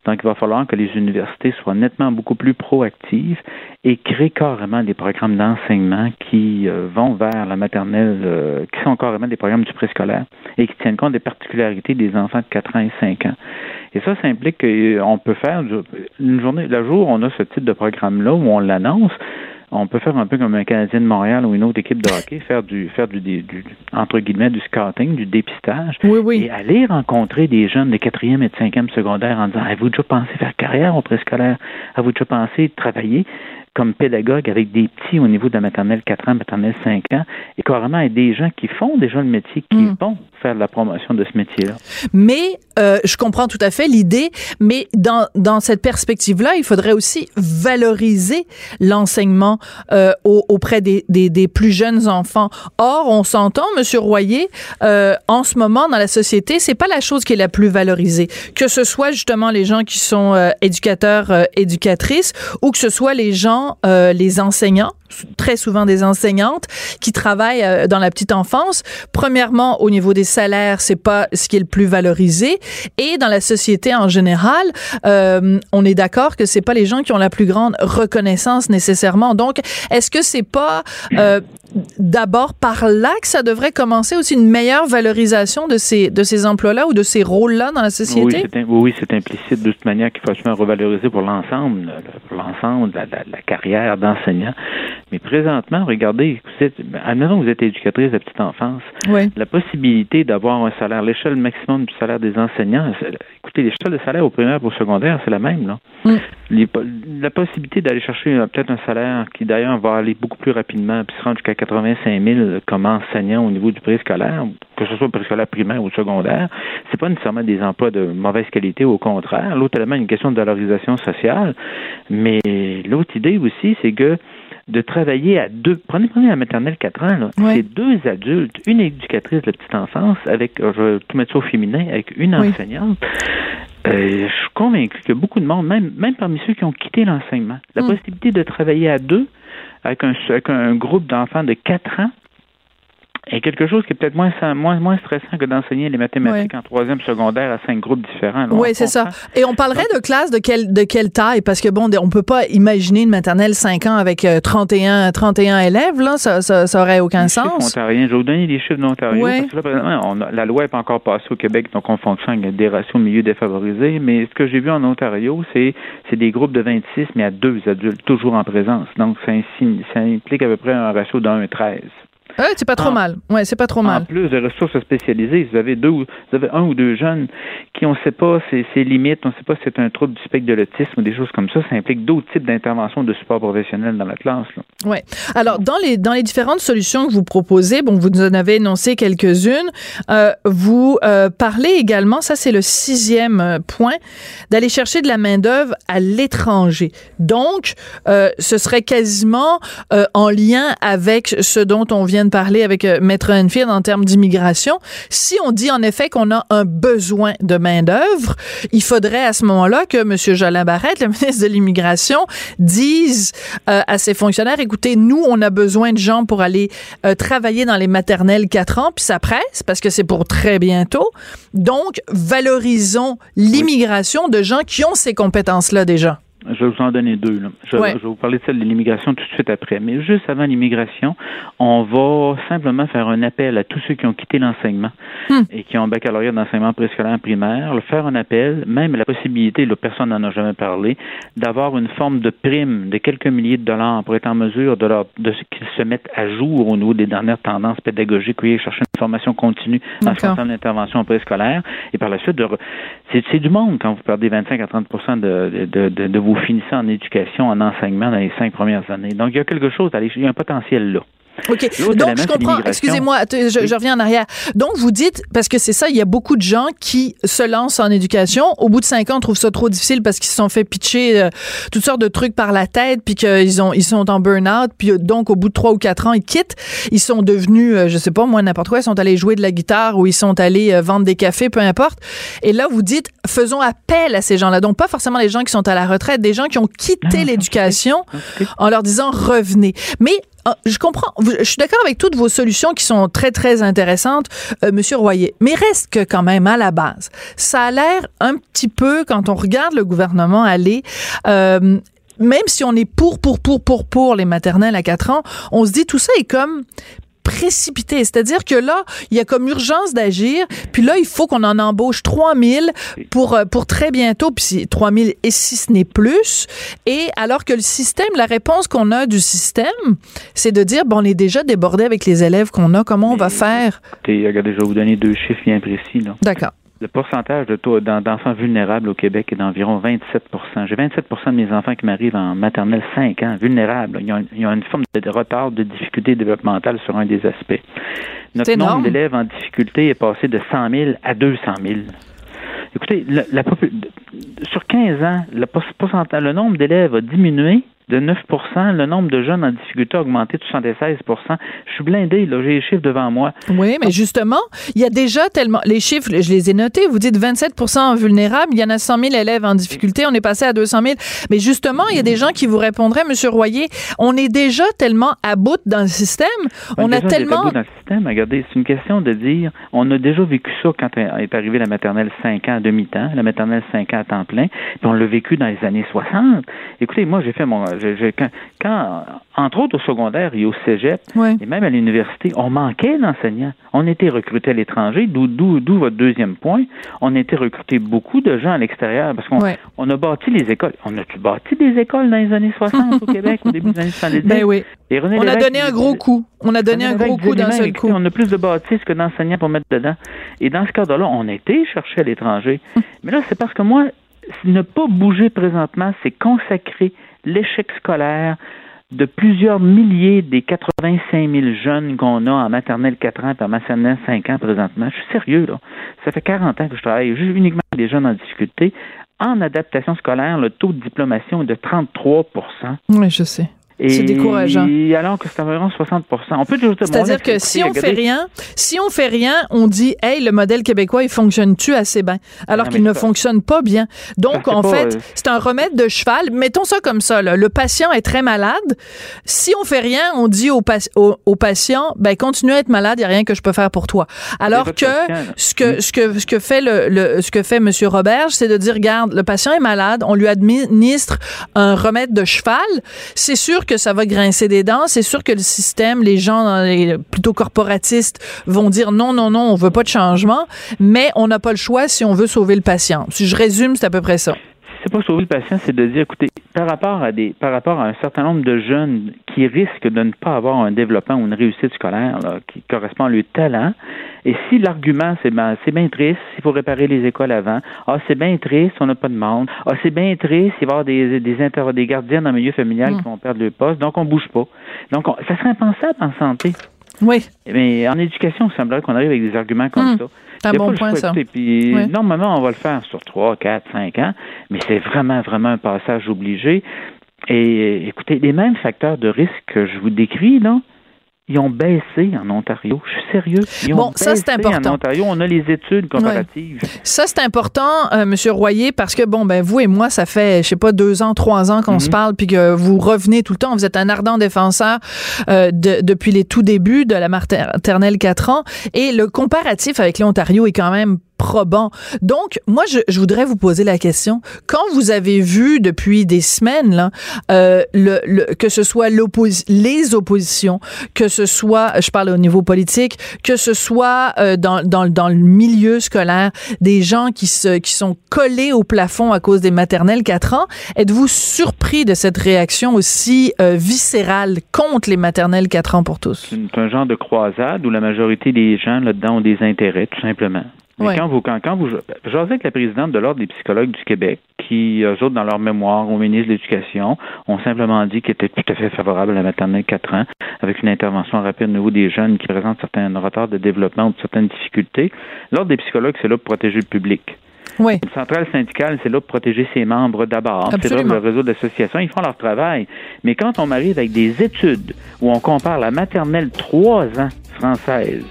Donc, il va falloir que les universités soient nettement beaucoup plus proactives et créent carrément des programmes d'enseignement qui euh, vont vers la maternelle, euh, qui sont carrément des programmes du préscolaire et qui tiennent compte des particularités des enfants de 4 ans et 5 ans. Et ça, ça implique qu'on peut faire une journée, le jour où on a ce type de programme-là, où on l'annonce, on peut faire un peu comme un Canadien de Montréal ou une autre équipe de hockey, faire du faire du, du, entre guillemets du scouting, du dépistage, oui, oui. et aller rencontrer des jeunes de quatrième et de cinquième secondaire en disant avez-vous déjà pensé faire carrière au préscolaire, avez-vous déjà pensé travailler? Comme pédagogue avec des petits au niveau de la maternelle 4 ans, maternelle 5 ans, et carrément avec des gens qui font déjà le métier, qui mm. vont faire la promotion de ce métier-là. Mais euh, je comprends tout à fait l'idée, mais dans, dans cette perspective-là, il faudrait aussi valoriser l'enseignement euh, auprès des, des, des, plus jeunes enfants. Or, on s'entend, Monsieur Royer, euh, en ce moment dans la société, c'est pas la chose qui est la plus valorisée. Que ce soit justement les gens qui sont euh, éducateurs, euh, éducatrices, ou que ce soit les gens, euh, les enseignants très souvent des enseignantes qui travaillent euh, dans la petite enfance. Premièrement, au niveau des salaires, c'est pas ce qui est le plus valorisé, et dans la société en général, euh, on est d'accord que c'est pas les gens qui ont la plus grande reconnaissance nécessairement. Donc, est-ce que c'est pas euh, d'abord par là que ça devrait commencer aussi une meilleure valorisation de ces de ces emplois-là ou de ces rôles-là dans la société? Oui, c'est oui, implicite de toute manière qu'il faut absolument revaloriser pour l'ensemble, pour l'ensemble de la, la carrière d'enseignant. Mais présentement, regardez, vous admettons que vous êtes éducatrice de petite enfance, la possibilité d'avoir un salaire, l'échelle maximum du salaire des enseignants, écoutez, l'échelle de salaire au primaire pour au secondaire, c'est la même. Là. Mm. la possibilité d'aller chercher peut-être un salaire qui d'ailleurs va aller beaucoup plus rapidement, puis se rendre jusqu'à 85 000 comme enseignant au niveau du préscolaire, que ce soit préscolaire primaire ou secondaire, c'est pas nécessairement des emplois de mauvaise qualité, au contraire. L'autre élément, une question de valorisation sociale. Mais l'autre idée aussi, c'est que de travailler à deux. Prenez, prenez la maternelle 4 ans, là. C'est deux adultes, une éducatrice de petite enfance avec, euh, je vais tout mettre ça au féminin, avec une enseignante. Euh, je suis convaincu que beaucoup de monde, même, même parmi ceux qui ont quitté l'enseignement, la mm. possibilité de travailler à deux avec un, avec un groupe d'enfants de 4 ans et quelque chose qui est peut-être moins, moins, moins stressant que d'enseigner les mathématiques en troisième secondaire à cinq groupes différents. Oui, c'est ça. Et on parlerait de classe de quelle, de quelle taille? Parce que, bon, on peut pas imaginer une maternelle 5 ans avec 31, euh, 31 élèves, là. Ça, ça, ça aurait aucun les sens. Je vais vous donner les chiffres d'Ontario. Parce que là, on la loi n'est pas encore passée au Québec, donc on fonctionne avec des ratios milieu défavorisés. Mais ce que j'ai vu en Ontario, c'est, c'est des groupes de 26, mais à deux adultes, toujours en présence. Donc, ça, ça implique à peu près un ratio de 1 à 13. Ouais, c'est pas trop mal. Ouais, c'est pas trop mal. En plus de ressources spécialisées, vous avez deux, vous avez un ou deux jeunes qui on ne sait pas ses, limites, on ne sait pas si c'est un trouble du spectre de l'autisme ou des choses comme ça. Ça implique d'autres types d'interventions de support professionnel dans la classe. Oui. Alors dans les dans les différentes solutions que vous proposez, bon, vous nous en avez énoncé quelques-unes. Euh, vous euh, parlez également, ça c'est le sixième euh, point, d'aller chercher de la main d'œuvre à l'étranger. Donc, euh, ce serait quasiment euh, en lien avec ce dont on vient de parler avec euh, Maître Enfield en termes d'immigration. Si on dit en effet qu'on a un besoin de main-d'œuvre, il faudrait à ce moment-là que M. Jolin Barrette, le ministre de l'Immigration, dise euh, à ses fonctionnaires, écoutez, nous, on a besoin de gens pour aller euh, travailler dans les maternelles 4 ans, puis ça presse parce que c'est pour très bientôt. Donc, valorisons l'immigration de gens qui ont ces compétences-là déjà. Je vais vous en donner deux. Je, vais vous parler de celle de l'immigration tout de suite après. Mais juste avant l'immigration, on va simplement faire un appel à tous ceux qui ont quitté l'enseignement hmm. et qui ont un baccalauréat d'enseignement préscolaire primaire, le faire un appel, même la possibilité, là, personne n'en a jamais parlé, d'avoir une forme de prime de quelques milliers de dollars pour être en mesure de, leur, de qu'ils se mettent à jour au niveau des dernières tendances pédagogiques, oui, chercher une formation continue en ce qui concerne l'intervention préscolaire. Et par la suite, de, c'est, du monde quand vous perdez 25 à 30 de, de, de, de vos finissez en éducation, en enseignement dans les cinq premières années. Donc, il y a quelque chose, il y a un potentiel là. OK. Donc, je comprends. Excusez-moi, je, reviens en arrière. Donc, vous dites, parce que c'est ça, il y a beaucoup de gens qui se lancent en éducation. Au bout de cinq ans, trouvent ça trop difficile parce qu'ils se sont fait pitcher euh, toutes sortes de trucs par la tête, puis qu'ils ont, ils sont en burn-out, puis euh, donc, au bout de trois ou quatre ans, ils quittent. Ils sont devenus, euh, je sais pas, moi, n'importe quoi, ils sont allés jouer de la guitare ou ils sont allés vendre des cafés, peu importe. Et là, vous dites, faisons appel à ces gens-là. Donc, pas forcément les gens qui sont à la retraite, des gens qui ont quitté ah, l'éducation en leur disant revenez. Mais je comprends. Je suis d'accord avec toutes vos solutions qui sont très, très intéressantes, euh, Monsieur Royer. Mais reste que quand même, à la base, ça a l'air un petit peu, quand on regarde le gouvernement aller, euh, même si on est pour, pour, pour, pour, pour les maternelles à 4 ans, on se dit tout ça est comme précipité. C'est-à-dire que là, il y a comme urgence d'agir. Puis là, il faut qu'on en embauche 3000 pour, euh, pour très bientôt. Puis 3000 et si ce n'est plus. Et alors que le système, la réponse qu'on a du système, c'est de dire, bon, on est déjà débordé avec les élèves qu'on a. Comment on va faire? regardez, je vais vous donner deux chiffres bien précis. D'accord. Le pourcentage de taux d'enfants vulnérables au Québec est d'environ 27 J'ai 27% de mes enfants qui m'arrivent en maternelle 5 ans, vulnérables. Ils ont, une forme de retard, de difficulté développementale sur un des aspects. Notre nombre d'élèves en difficulté est passé de 100 000 à 200 000. Écoutez, sur 15 ans, le, pourcentage, le nombre d'élèves a diminué de 9% le nombre de jeunes en difficulté a augmenté de 76% Je suis blindé, là, j'ai les chiffres devant moi. Oui, mais justement, il y a déjà tellement... Les chiffres, je les ai notés, vous dites 27% vulnérables, il y en a 100 000 élèves en difficulté, on est passé à 200 000. Mais justement, il y a des gens qui vous répondraient, Monsieur Royer, on est déjà tellement à bout dans le système, on, a tellement... À bout dans le système, regardez, c'est une question de dire, on a déjà vécu ça quand est arrivé la maternelle 5 ans à demi-temps, la maternelle 5 ans à temps plein, puis on l'a vécu dans les années 60. Écoutez, moi, j'ai fait mon quand, entre autres au secondaire et au cégep, et même à l'université, on manquait d'enseignants. On était recrutés à l'étranger, d'où votre deuxième point. On était recruté beaucoup de gens à l'extérieur parce qu'on on a bâti les écoles. On a-tu bâti des écoles dans les années 60 au Québec, au début des années 70? Ben oui. on a donné un gros coup. On a donné un gros coup d'un seul coup. On a plus de bâtisses que d'enseignants pour mettre dedans. Et dans ce cadre-là, on a été chercher à l'étranger. Mais là, c'est parce que moi, ne pas bouger présentement, c'est consacrer l'échec scolaire de plusieurs milliers des 85 000 jeunes qu'on a en maternelle 4 ans et en maternelle 5 ans présentement. Je suis sérieux, là. Ça fait 40 ans que je travaille uniquement avec des jeunes en difficulté. En adaptation scolaire, le taux de diplomation est de 33 Oui, je sais. C'est décourageant. Alors que c'est environ 60 On peut toujours C'est-à-dire que si on fait rien, si on fait rien, on dit, hey, le modèle québécois, il fonctionne-tu assez bien? Alors qu'il ne fonctionne pas bien. Donc, en fait, euh, c'est un remède de cheval. Mettons ça comme ça, là. Le patient est très malade. Si on fait rien, on dit au, au, patient, ben, continue à être malade, il n'y a rien que je peux faire pour toi. Alors que, ce que, ce que, ce que fait le, le ce que fait Monsieur Roberge, c'est de dire, regarde, le patient est malade, on lui administre un remède de cheval. C'est sûr que ça va grincer des dents. C'est sûr que le système, les gens les, plutôt corporatistes vont dire non, non, non, on veut pas de changement, mais on n'a pas le choix si on veut sauver le patient. Si je résume, c'est à peu près ça pas sauver le patient, c'est de dire, écoutez, par rapport à des, par rapport à un certain nombre de jeunes qui risquent de ne pas avoir un développement ou une réussite scolaire qui correspond à leur talent, et si l'argument c'est ben, c'est bien triste, il faut réparer les écoles avant, ah c'est bien triste, on n'a pas de monde, ah c'est bien triste, il va y avoir des des, inter des gardiens dans le milieu familial mm. qui vont perdre leur poste, donc on bouge pas. Donc ça serait impensable en santé. Oui. Mais en éducation, il semblerait qu'on arrive avec des arguments comme mm. ça. C'est un bon point, ça. Puis, Normalement, on va le faire sur 3, 4, 5 ans, mais c'est vraiment, vraiment un passage obligé. Et écoutez, les mêmes facteurs de risque que je vous décris, là, ils ont baissé en Ontario. Je suis sérieux. Ils ont bon, ça c'est important. En Ontario, on a les études comparatives. Ça c'est important, euh, Monsieur Royer, parce que bon, ben vous et moi, ça fait, je sais pas, deux ans, trois ans qu'on se mhm. parle, puis que vous revenez tout le temps. Vous êtes un ardent défenseur euh, de, depuis les tout débuts de la maternelle 4 ans, et le comparatif avec l'Ontario est quand même probant. Donc, moi, je, je, voudrais vous poser la question. Quand vous avez vu depuis des semaines, là, euh, le, le, que ce soit les oppositions, que ce soit, je parle au niveau politique, que ce soit euh, dans, dans, dans, le milieu scolaire, des gens qui, se, qui sont collés au plafond à cause des maternelles 4 ans, êtes-vous surpris de cette réaction aussi euh, viscérale contre les maternelles 4 ans pour tous? C'est un genre de croisade où la majorité des gens là-dedans ont des intérêts, tout simplement. Mais quand vous, quand, quand vous, j'osais avec la présidente de l'Ordre des psychologues du Québec, qui, eux autres, dans leur mémoire, au ministre de l'Éducation, ont simplement dit qu'ils étaient tout à fait favorables à la maternelle 4 ans, avec une intervention rapide au niveau des jeunes qui présentent certains retards de développement ou certaines difficultés. L'Ordre des psychologues, c'est là pour protéger le public. Oui. Une centrale syndicale, c'est là pour protéger ses membres d'abord. C'est là le réseau d'associations. Ils font leur travail. Mais quand on arrive avec des études où on compare la maternelle 3 ans française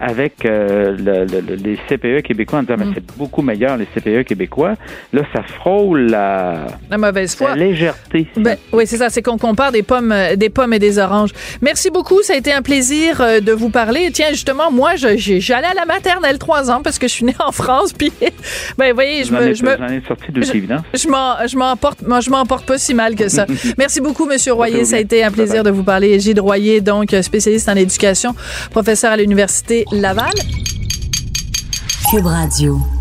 avec euh, le, les CPE québécois en disant mm. c'est beaucoup meilleur les CPE québécois. Là, ça frôle la, la mauvaise foi, la légèreté. Ben, oui, c'est ça, c'est qu'on compare des pommes, euh, des pommes et des oranges. Merci beaucoup, ça a été un plaisir euh, de vous parler. Tiens, justement, moi, j'allais à la maternelle trois ans parce que je suis née en France, puis ben, voyez, je me, je me, ai sorti de. Je m'en, porte, je m'en porte pas si mal que ça. Merci beaucoup, Monsieur Royer, ça a été un plaisir de vous parler. Gilles Royer, donc spécialiste en éducation, professeur à l'université Laval. Cube Radio.